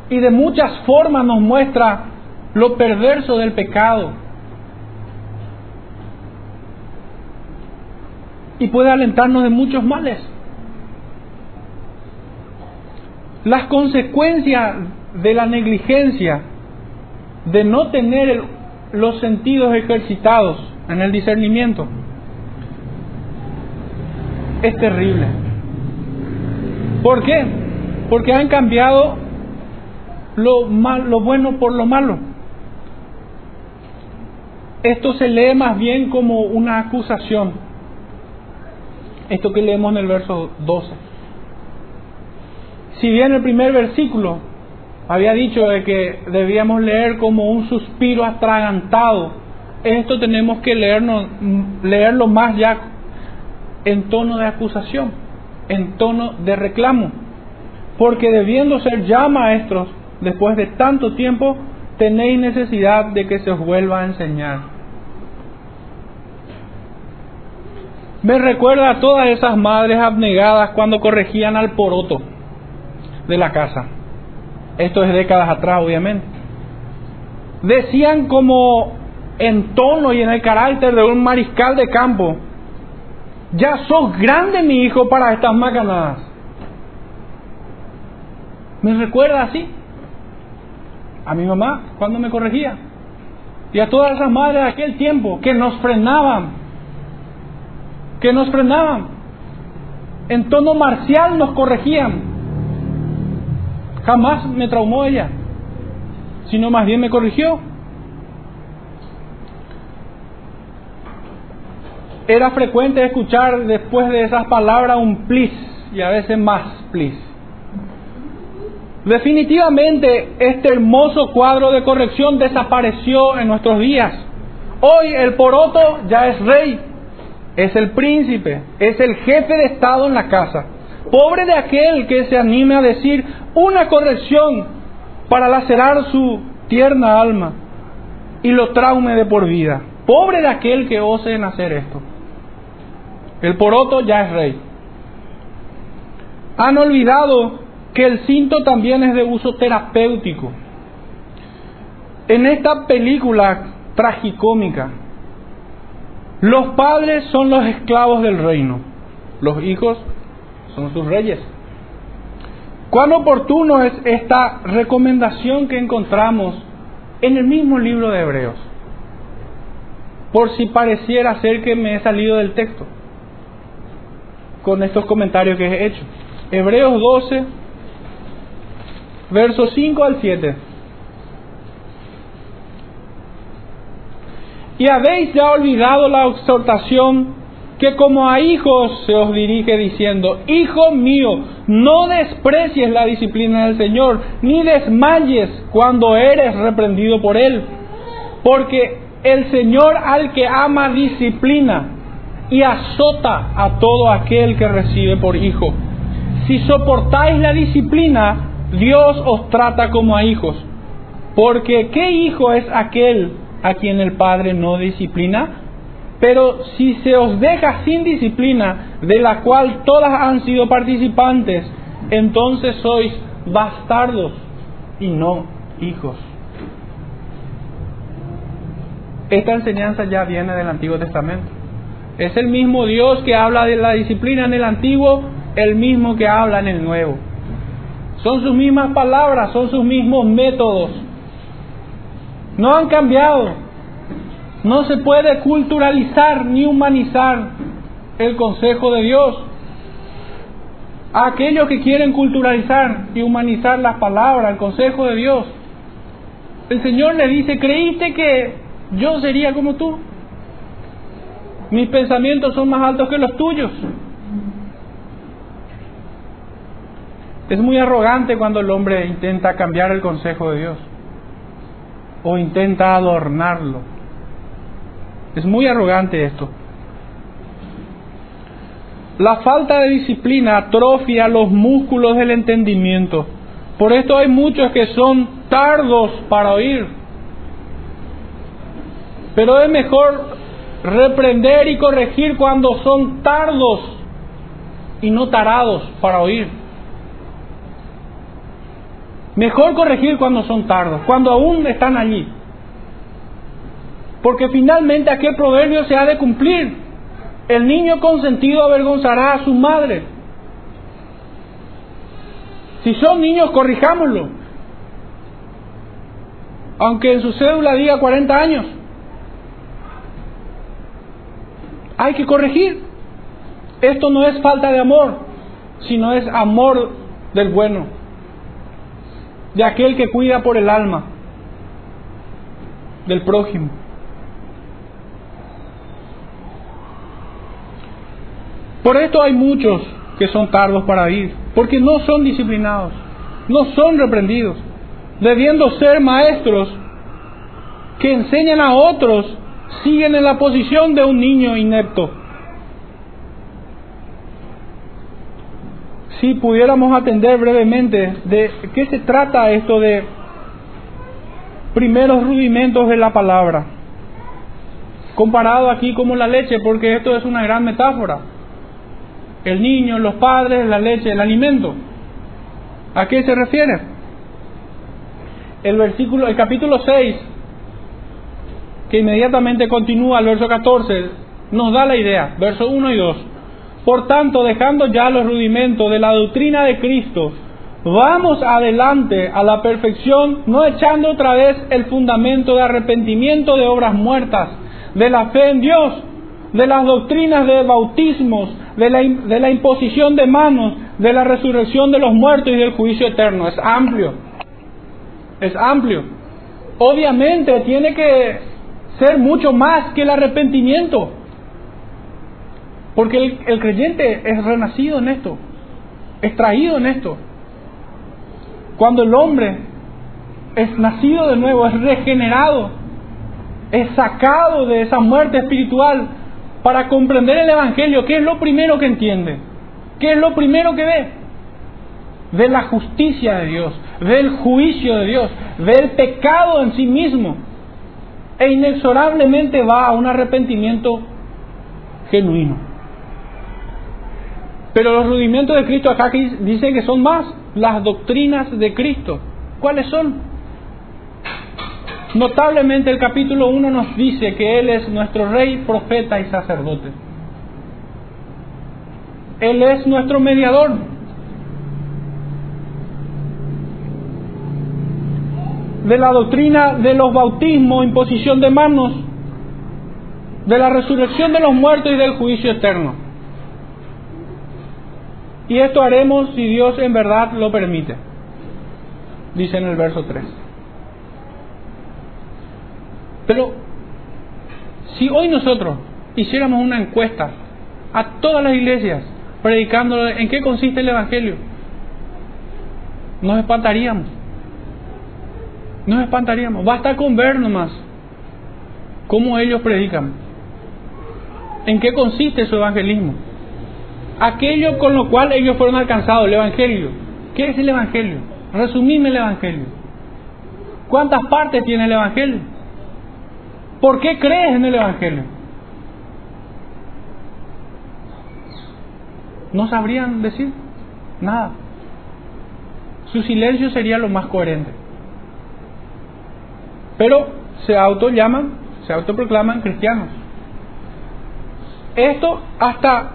y de muchas formas nos muestra lo perverso del pecado. Y puede alentarnos de muchos males. Las consecuencias de la negligencia, de no tener los sentidos ejercitados en el discernimiento, es terrible. ¿Por qué? Porque han cambiado lo, bueno por lo malo. Esto se lee más bien como una acusación. Esto que leemos en el verso 12. Si bien el primer versículo había dicho de que debíamos leer como un suspiro atragantado, esto tenemos que leernos, leerlo más ya en tono de acusación en tono de reclamo, porque debiendo ser ya maestros, después de tanto tiempo, tenéis necesidad de que se os vuelva a enseñar. Me recuerda a todas esas madres abnegadas cuando corregían al poroto de la casa. Esto es décadas atrás, obviamente. Decían como en tono y en el carácter de un mariscal de campo, ya sos grande, mi hijo, para estas macanadas. ¿Me recuerda así? A mi mamá, cuando me corregía. Y a todas esas madres de aquel tiempo que nos frenaban. Que nos frenaban. En tono marcial nos corregían. Jamás me traumó ella, sino más bien me corrigió. Era frecuente escuchar después de esas palabras un please y a veces más please. Definitivamente este hermoso cuadro de corrección desapareció en nuestros días. Hoy el poroto ya es rey, es el príncipe, es el jefe de Estado en la casa. Pobre de aquel que se anime a decir una corrección para lacerar su tierna alma y lo traume de por vida. Pobre de aquel que ose en hacer esto. El poroto ya es rey. Han olvidado que el cinto también es de uso terapéutico. En esta película tragicómica, los padres son los esclavos del reino, los hijos son sus reyes. Cuán oportuno es esta recomendación que encontramos en el mismo libro de Hebreos, por si pareciera ser que me he salido del texto con estos comentarios que he hecho. Hebreos 12, versos 5 al 7. Y habéis ya olvidado la exhortación que como a hijos se os dirige diciendo, Hijo mío, no desprecies la disciplina del Señor, ni desmayes cuando eres reprendido por Él, porque el Señor al que ama disciplina y azota a todo aquel que recibe por hijo. Si soportáis la disciplina, Dios os trata como a hijos. Porque ¿qué hijo es aquel a quien el Padre no disciplina? Pero si se os deja sin disciplina, de la cual todas han sido participantes, entonces sois bastardos y no hijos. Esta enseñanza ya viene del Antiguo Testamento Es el mismo Dios que habla de la disciplina en el antiguo, el mismo que habla en el nuevo. Son sus mismas palabras, son sus mismos métodos. No han cambiado. No se puede culturalizar ni humanizar el consejo de Dios. A aquellos que quieren culturalizar y humanizar las palabras, el consejo de Dios, el Señor le dice, ¿creíste que yo sería como tú? Mis pensamientos son más altos que los tuyos. Es muy arrogante cuando el hombre intenta cambiar el consejo de Dios o intenta adornarlo. Es muy arrogante esto. La falta de disciplina atrofia los músculos del entendimiento. Por esto hay muchos que son tardos para oír. Pero es mejor reprender y corregir cuando son tardos y no tarados para oír. Mejor corregir cuando son tardos, cuando aún están allí. Porque finalmente aquel proverbio se ha de cumplir. El niño consentido avergonzará a su madre. Si son niños, corrijámoslo. Aunque en su cédula diga 40 años. Hay que corregir. Esto no es falta de amor, sino es amor del bueno, de aquel que cuida por el alma, del prójimo. Por esto hay muchos que son tardos para ir, porque no son disciplinados, no son reprendidos, debiendo ser maestros que enseñan a otros, siguen en la posición de un niño inepto. Si pudiéramos atender brevemente de qué se trata esto de primeros rudimentos de la palabra, comparado aquí como la leche, porque esto es una gran metáfora el niño, los padres, la leche, el alimento. ¿A qué se refiere? El versículo, el capítulo 6, que inmediatamente continúa al verso 14, nos da la idea, verso 1 y 2. Por tanto, dejando ya los rudimentos de la doctrina de Cristo, vamos adelante a la perfección, no echando otra vez el fundamento de arrepentimiento de obras muertas, de la fe en Dios, de las doctrinas de bautismos, de la, de la imposición de manos, de la resurrección de los muertos y del juicio eterno. Es amplio. Es amplio. Obviamente tiene que ser mucho más que el arrepentimiento. Porque el, creyente es renacido en esto, extraído en esto. Cuando el hombre es nacido de nuevo, es regenerado, es sacado de esa muerte espiritual para comprender el Evangelio, ¿qué es lo primero que entiende? ¿Qué es lo primero que ve? Ve la justicia de Dios, ve el juicio de Dios, ve el pecado en sí mismo e inexorablemente va a un arrepentimiento genuino. Pero los rudimentos de Cristo acá dicen que son más las doctrinas de Cristo. ¿Cuáles son? Notablemente el capítulo 1 nos dice que Él es nuestro rey, profeta y sacerdote. Él es nuestro mediador. De la doctrina de los bautismos, imposición de manos, de la resurrección de los muertos y del juicio eterno. Y esto haremos si Dios en verdad lo permite, dice en el verso 3. Pero si hoy nosotros hiciéramos una encuesta a todas las iglesias predicando en qué consiste el Evangelio, nos espantaríamos. Nos espantaríamos. Basta con ver nomás cómo ellos predican. ¿En qué consiste su evangelismo? Aquello con lo cual ellos fueron alcanzados, el Evangelio. ¿Qué es el Evangelio? Resumime el Evangelio. ¿Cuántas partes tiene el Evangelio? ¿Por qué crees en el Evangelio? No sabrían decir nada. Su silencio sería lo más coherente. Pero se auto llaman, se autoproclaman cristianos. esto hasta,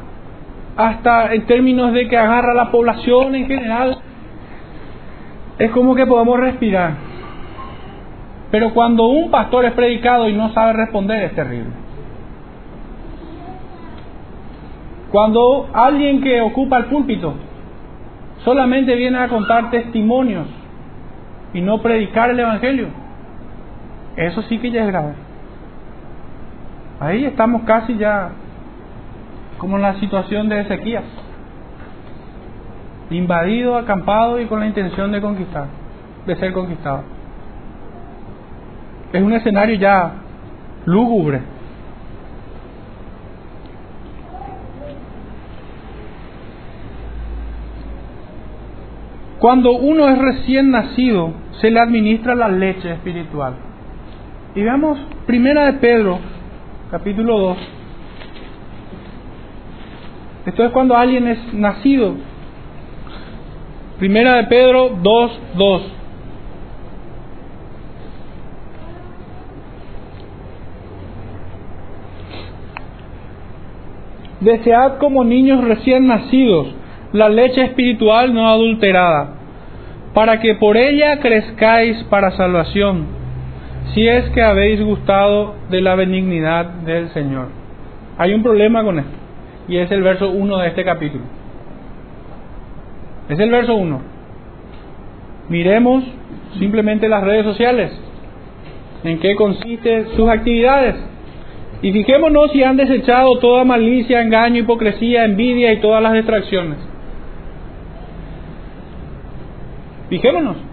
hasta en términos de que agarra la población en general, es como que podemos respirar. Pero cuando un pastor es predicado y no sabe responder es terrible. Cuando alguien que ocupa el púlpito solamente viene a contar testimonios y no predicar el Evangelio, eso sí que ya es grave. Ahí estamos casi ya como en la situación de Ezequías, invadido, acampado y con la intención de conquistar, de ser conquistado. Es un escenario ya lúgubre. Cuando uno es recién nacido, se le administra la leche espiritual. Y veamos, primera de Pedro, capítulo 2. Esto es cuando alguien es nacido. Primera de Pedro 2, 2. Desead como niños recién nacidos la leche espiritual no adulterada, para que por ella crezcáis para salvación, si es que habéis gustado de la benignidad del Señor. Hay un problema con esto, y es el verso 1 de este capítulo. Es el verso 1. Miremos simplemente las redes sociales, en qué consisten sus actividades. Y fijémonos si han desechado toda malicia, engaño, hipocresía, envidia y todas las distracciones. Fijémonos.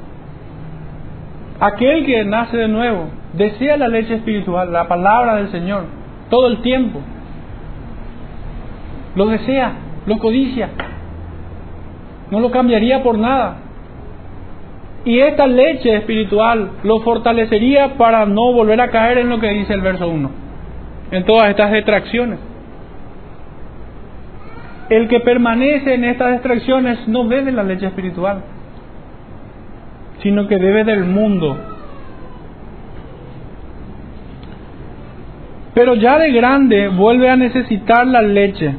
Aquel que nace de nuevo desea la leche espiritual, la palabra del Señor, todo el tiempo. Lo desea, lo codicia. No lo cambiaría por nada. Y esta leche espiritual lo fortalecería para no volver a caer en lo que dice el verso 1, en todas estas distracciones. El que permanece en estas distracciones no bebe la leche espiritual, sino que bebe del mundo. Pero ya de grande vuelve a necesitar la leche.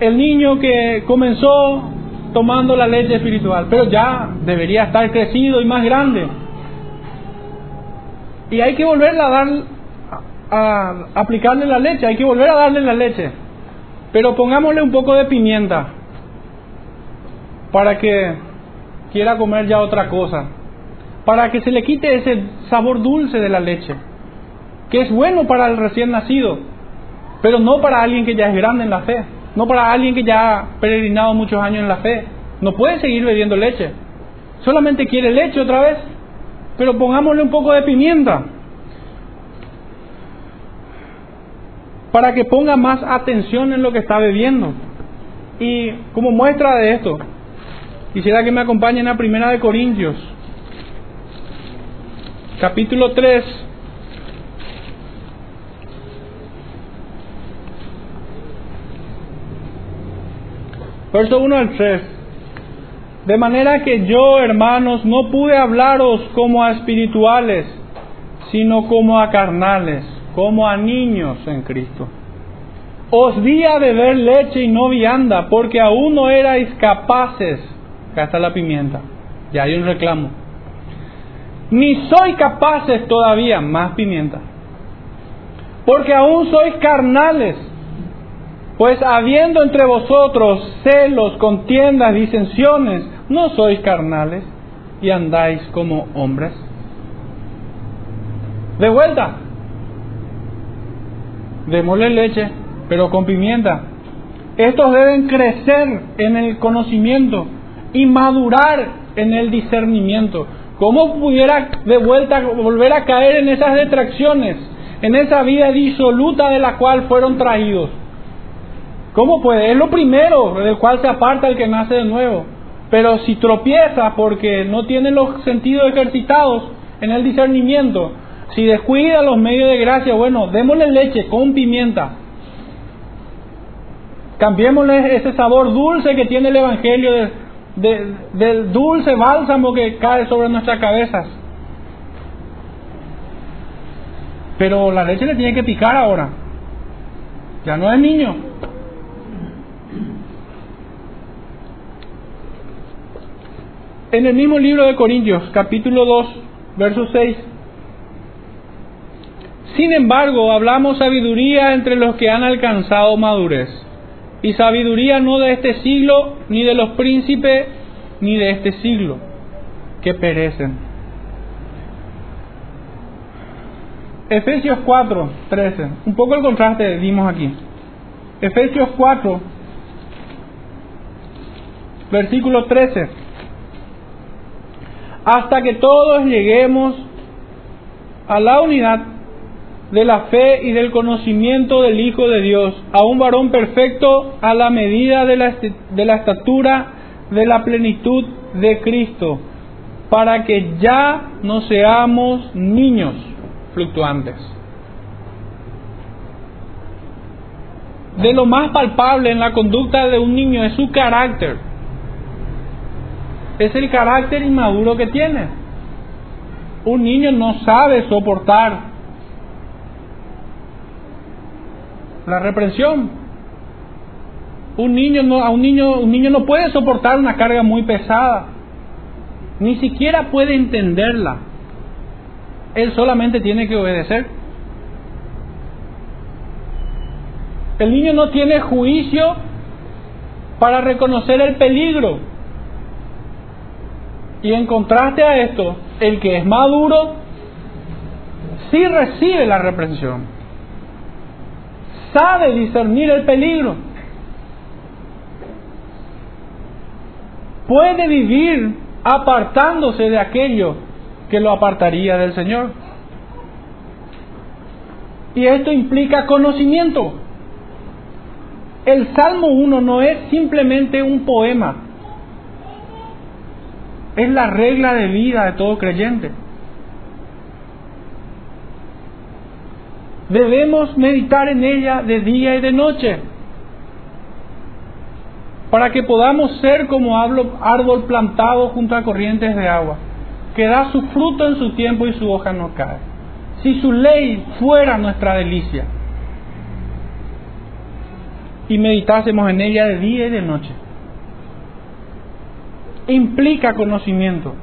El niño que comenzó tomando la leche espiritual, pero ya debería estar crecido y más grande. Y hay que volver a dar, a aplicarle la leche, hay que volver a darle la leche. Pero pongámosle un poco de pimienta para que quiera comer ya otra cosa, para que se le quite ese sabor dulce de la leche, que es bueno para el recién nacido, pero no para alguien que ya es grande en la fe, no para alguien que ya ha peregrinado muchos años en la fe, no puede seguir bebiendo leche, solamente quiere leche otra vez, pero pongámosle un poco de pimienta. Para que ponga más atención en lo que está bebiendo. Y como muestra de esto, Quisiera que me acompañen a Primera de Corintios, capítulo 3. Verso 1 al 3. De manera que yo, hermanos, no pude hablaros como a espirituales, sino como a carnales, como a niños en Cristo. Os di a beber leche y no vianda, porque aún no erais capaces Acá está la pimienta. Ya hay un reclamo. Ni soy capaces todavía, más pimienta. Porque aún sois carnales. Pues habiendo entre vosotros celos, contiendas, disensiones, no sois carnales y andáis como hombres. De vuelta. Démosle leche, pero con pimienta. Estos deben crecer en el conocimiento y madurar en el discernimiento. ¿Cómo pudiera de vuelta volver a caer en esas detracciones, en esa vida disoluta de la cual fueron traídos? ¿Cómo puede? Es lo primero del cual se aparta el que nace de nuevo. Pero si tropieza porque no tiene los sentidos ejercitados en el discernimiento, si descuida los medios de gracia, bueno, démosle leche con pimienta. Cambiémosle ese sabor dulce que tiene el Evangelio del dulce bálsamo que cae sobre nuestras cabezas. Pero la leche le tiene que picar ahora. Ya no es niño. En el mismo libro de Corintios, capítulo 2, verso 6. Sin embargo, hablamos sabiduría entre los que han alcanzado madurez. Y sabiduría no de este siglo, ni de los príncipes, ni de este siglo, que perecen. Efesios 4, 13. Un poco el contraste dimos aquí. Efesios 4, versículo 13. Hasta que todos lleguemos a la unidad de la fe y del conocimiento del Hijo de Dios, a un varón perfecto a la medida de la, estatura de la plenitud de Cristo, para que ya no seamos niños fluctuantes. De lo más palpable en la conducta de un niño es su carácter. Es el carácter inmaduro que tiene. Un niño no sabe soportar la reprensión. Un niño no, a un niño, un niño no puede soportar una carga muy pesada, ni siquiera puede entenderla. Él solamente tiene que obedecer. El niño no tiene juicio para reconocer el peligro. Y en contraste a esto, el que es maduro sí recibe la reprensión sabe discernir el peligro. Puede vivir apartándose de aquello que lo apartaría del Señor. Y esto implica conocimiento. El Salmo 1 no es simplemente un poema, es la regla de vida de todo creyente. Debemos meditar en ella de día y de noche para que podamos ser como árbol plantado junto a corrientes de agua, que da su fruto en su tiempo y su hoja no cae. Si su ley fuera nuestra delicia y meditásemos en ella de día y de noche, implica conocimiento.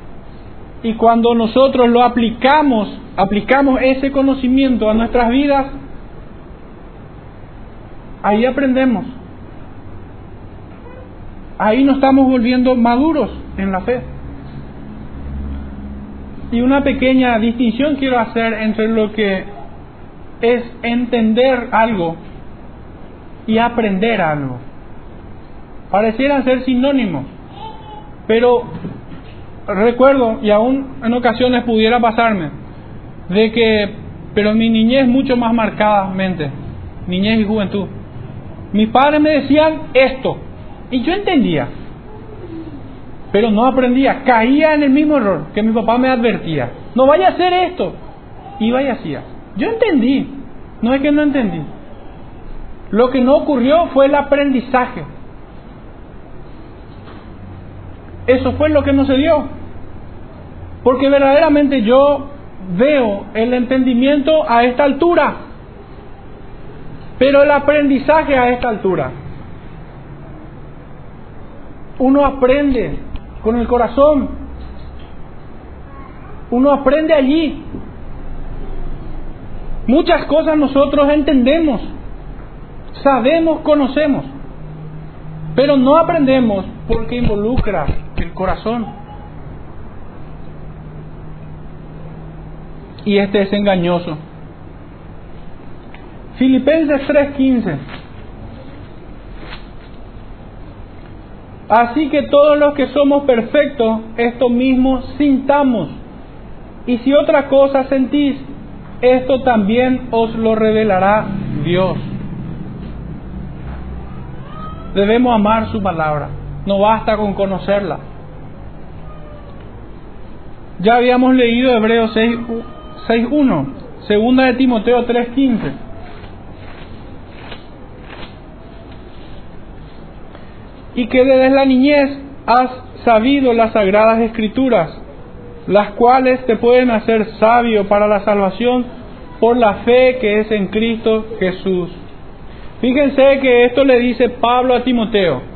Y cuando nosotros lo aplicamos aplicamos ese conocimiento a nuestras vidas, ahí aprendemos. Ahí nos estamos volviendo maduros en la fe. Y una pequeña distinción quiero hacer entre lo que es entender algo y aprender algo. Parecieran ser sinónimos, pero recuerdo, y aún en ocasiones pudiera pasarme, de que, pero mi niñez mucho más marcadamente, niñez y juventud. Mis padres me decían esto, y yo entendía, pero no aprendía, caía en el mismo error que mi papá me advertía, no vaya a hacer esto, iba y hacía. Yo entendí, no es que no entendí. Lo que no ocurrió fue el aprendizaje. Eso fue lo que no se dio. Porque verdaderamente yo veo el entendimiento a esta altura, pero el aprendizaje a esta altura. Uno aprende con el corazón, uno aprende allí. Muchas cosas nosotros entendemos, sabemos, conocemos, pero no aprendemos porque involucra corazón. y este es engañoso. Filipenses 3:15. Así que todos los que somos perfectos, esto mismo sintamos. Y si otra cosa sentís, esto también os lo revelará Dios. Debemos amar su palabra. No basta con conocerla. Ya habíamos leído Hebreos 6, 6.1, segunda de Timoteo 3.15. Y que desde la niñez has sabido las sagradas escrituras, las cuales te pueden hacer sabio para la salvación por la fe que es en Cristo Jesús. Fíjense que esto le dice Pablo a Timoteo.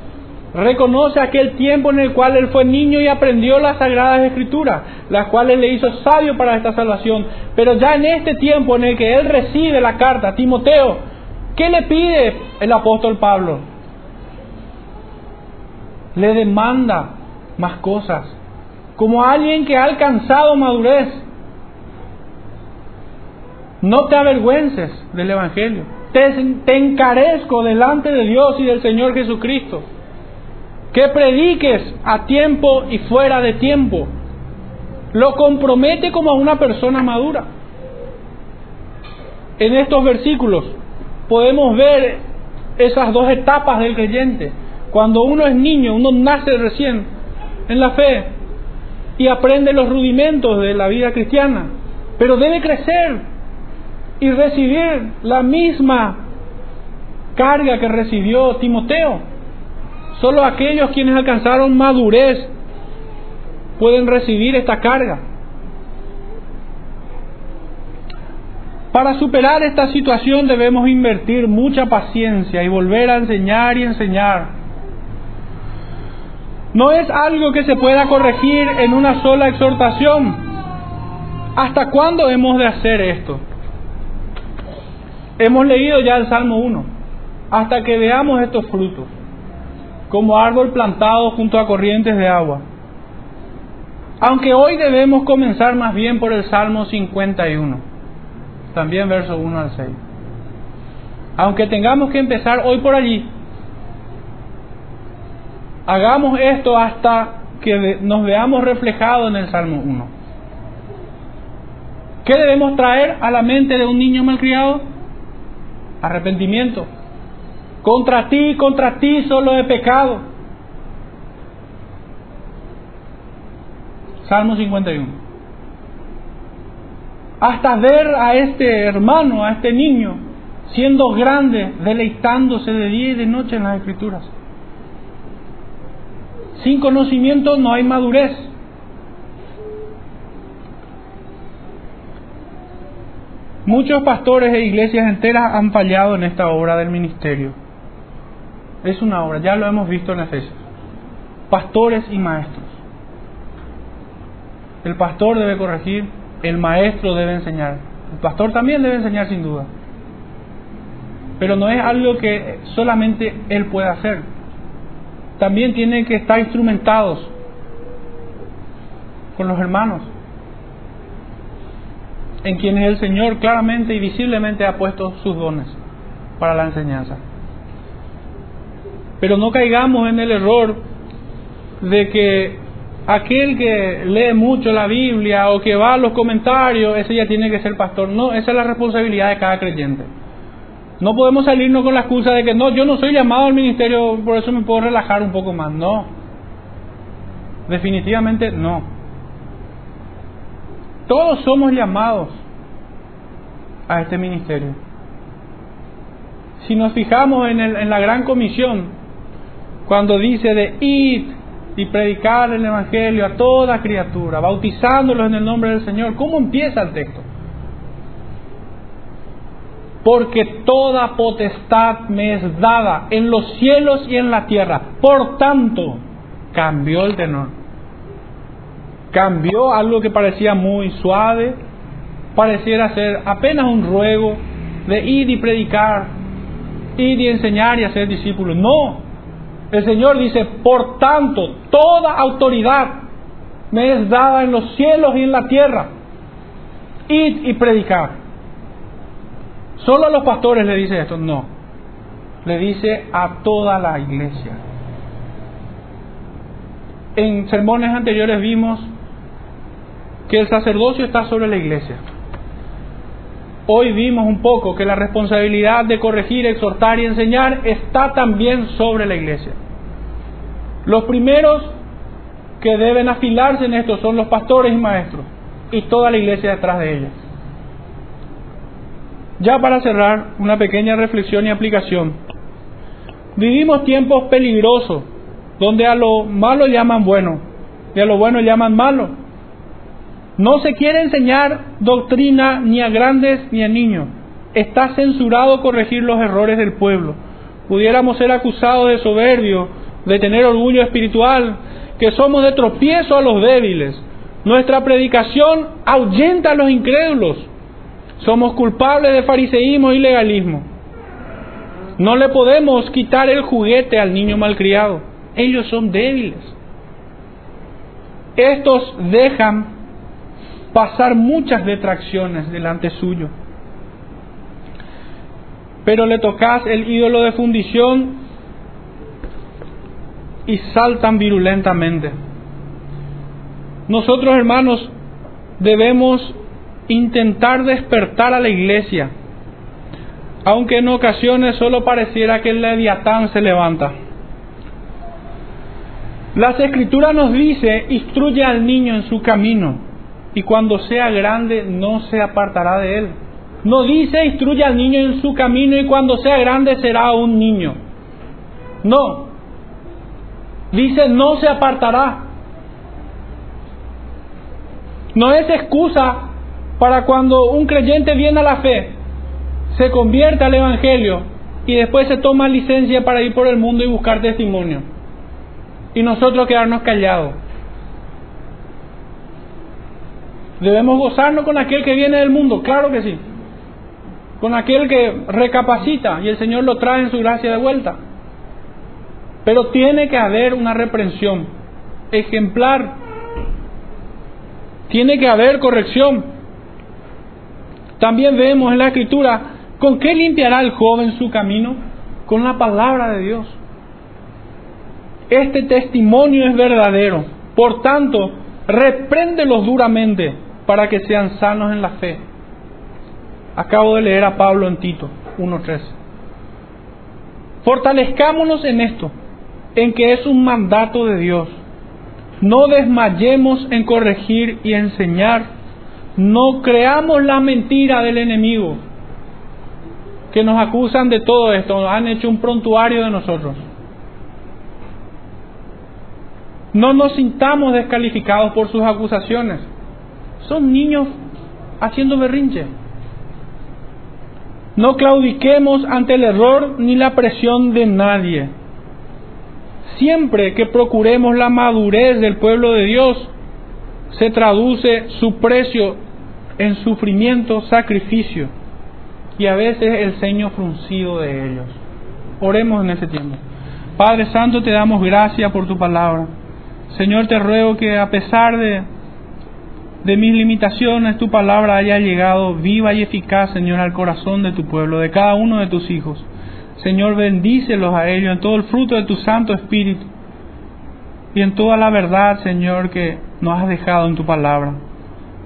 Reconoce aquel tiempo en el cual él fue niño y aprendió las sagradas escrituras, las cuales le hizo sabio para esta salvación. Pero ya en este tiempo en el que él recibe la carta, Timoteo, ¿qué le pide el apóstol Pablo? Le demanda más cosas, como alguien que ha alcanzado madurez. No te avergüences del Evangelio te, encarezco delante de Dios y del Señor Jesucristo. Que prediques a tiempo y fuera de tiempo. Lo compromete como a una persona madura. En estos versículos podemos ver esas dos etapas del creyente. Cuando uno es niño, uno nace recién en la fe y aprende los rudimentos de la vida cristiana, pero debe crecer y recibir la misma carga que recibió Timoteo. Solo aquellos quienes alcanzaron madurez pueden recibir esta carga. Para superar esta situación debemos invertir mucha paciencia y volver a enseñar y enseñar. No es algo que se pueda corregir en una sola exhortación. ¿Hasta cuándo hemos de hacer esto? Hemos leído ya el Salmo 1, hasta que veamos estos frutos, como árbol plantado junto a corrientes de agua. Aunque hoy debemos comenzar más bien por el Salmo 51, también verso 1 al 6. Aunque tengamos que empezar hoy por allí, hagamos esto hasta que nos veamos reflejados en el Salmo 1. ¿Qué debemos traer a la mente de un niño malcriado? arrepentimiento. Contra ti, contra ti solo he pecado. Salmo 51. Hasta ver a este hermano, a este niño, siendo grande, deleitándose de día y de noche en las escrituras. Sin conocimiento no hay madurez. Muchos pastores e iglesias enteras han fallado en esta obra del ministerio. Es una obra, ya lo hemos visto en Efesios. Pastores y maestros. El pastor debe corregir, el maestro debe enseñar. El pastor también debe enseñar sin duda. Pero no es algo que solamente él pueda hacer. También tiene que estar instrumentados con los hermanos en quienes el Señor claramente y visiblemente ha puesto sus dones para la enseñanza. Pero no caigamos en el error de que aquel que lee mucho la Biblia o que va a los comentarios, ese ya tiene que ser pastor. No, esa es la responsabilidad de cada creyente. No podemos salirnos con la excusa de que no, yo no soy llamado al ministerio, por eso me puedo relajar un poco más. No, definitivamente no. Todos somos llamados a este ministerio. Si nos fijamos en, la gran comisión, cuando dice de ir y predicar el Evangelio a toda criatura, bautizándolos en el nombre del Señor, ¿cómo empieza el texto? Porque toda potestad me es dada en los cielos y en la tierra. Por tanto, cambió el tenor cambió algo que parecía muy suave, pareciera ser apenas un ruego de ir y predicar, ir y enseñar y hacer discípulos. No, el Señor dice, por tanto, toda autoridad me es dada en los cielos y en la tierra. Ir y predicar. Solo a los pastores le dice esto, no. Le dice a toda la iglesia. En sermones anteriores vimos que el sacerdocio está sobre la iglesia. Hoy vimos un poco que la responsabilidad de corregir, exhortar y enseñar está también sobre la iglesia. Los primeros que deben afilarse en esto son los pastores y maestros y toda la iglesia detrás de ellos. Ya para cerrar, una pequeña reflexión y aplicación. Vivimos tiempos peligrosos donde a lo malo llaman bueno y a lo bueno llaman malo. No se quiere enseñar doctrina ni a grandes ni a niños. está censurado corregir los errores del pueblo. Pudiéramos ser acusados de soberbio, de tener orgullo espiritual, que somos de tropiezo a los débiles. Nuestra predicación ahuyenta a los incrédulos. Somos culpables de fariseísmo y legalismo. No le podemos quitar el juguete al niño malcriado. Ellos son débiles. Estos dejan pasar muchas detracciones delante suyo. Pero le tocas el ídolo de fundición y saltan virulentamente. Nosotros, hermanos, debemos intentar despertar a la iglesia, aunque en ocasiones solo pareciera que el leviatán se levanta. Las escrituras nos dice, instruye al niño en su camino, y cuando sea grande no se apartará de él. No dice, instruye al niño en su camino y cuando sea grande será un niño. No. Dice, no se apartará. No es excusa para cuando un creyente viene a la fe, se convierte al Evangelio y después se toma licencia para ir por el mundo y buscar testimonio. Y nosotros quedarnos callados. Debemos gozarnos con aquel que viene del mundo, claro que sí. Con aquel que recapacita y el Señor lo trae en su gracia de vuelta. Pero tiene que haber una reprensión ejemplar. Tiene que haber corrección. También vemos en la escritura, ¿con qué limpiará el joven su camino? Con la palabra de Dios. Este testimonio es verdadero. Por tanto, repréndelos duramente para que sean sanos en la fe. Acabo de leer a Pablo en Tito 1.3. Fortalezcámonos en esto, en que es un mandato de Dios. No desmayemos en corregir y enseñar no creamos la mentira del enemigo que nos acusan de todo esto, han hecho un prontuario de nosotros. No nos sintamos descalificados por sus acusaciones. Son niños haciendo berrinche. No claudiquemos ante el error ni la presión de nadie. Siempre que procuremos la madurez del pueblo de Dios, se traduce su precio en sufrimiento, sacrificio y a veces el ceño fruncido de ellos. Oremos en ese tiempo. Padre Santo, te damos gracias por tu palabra. Señor, te ruego que a pesar de, de mis limitaciones, tu palabra haya llegado viva y eficaz, Señor, al corazón de tu pueblo, de cada uno de tus hijos. Señor, bendícelos a ellos en todo el fruto de tu Santo Espíritu y en toda la verdad, Señor, que nos has dejado en tu palabra.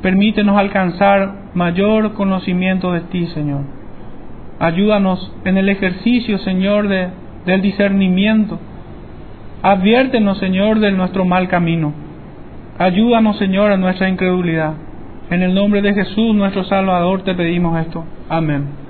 Permítenos alcanzar mayor conocimiento de ti, Señor. Ayúdanos en el ejercicio, Señor, de, del discernimiento. Adviértenos, Señor, de nuestro mal camino. Ayúdanos, Señor, a nuestra incredulidad. En el nombre de Jesús, nuestro Salvador, te pedimos esto. Amén.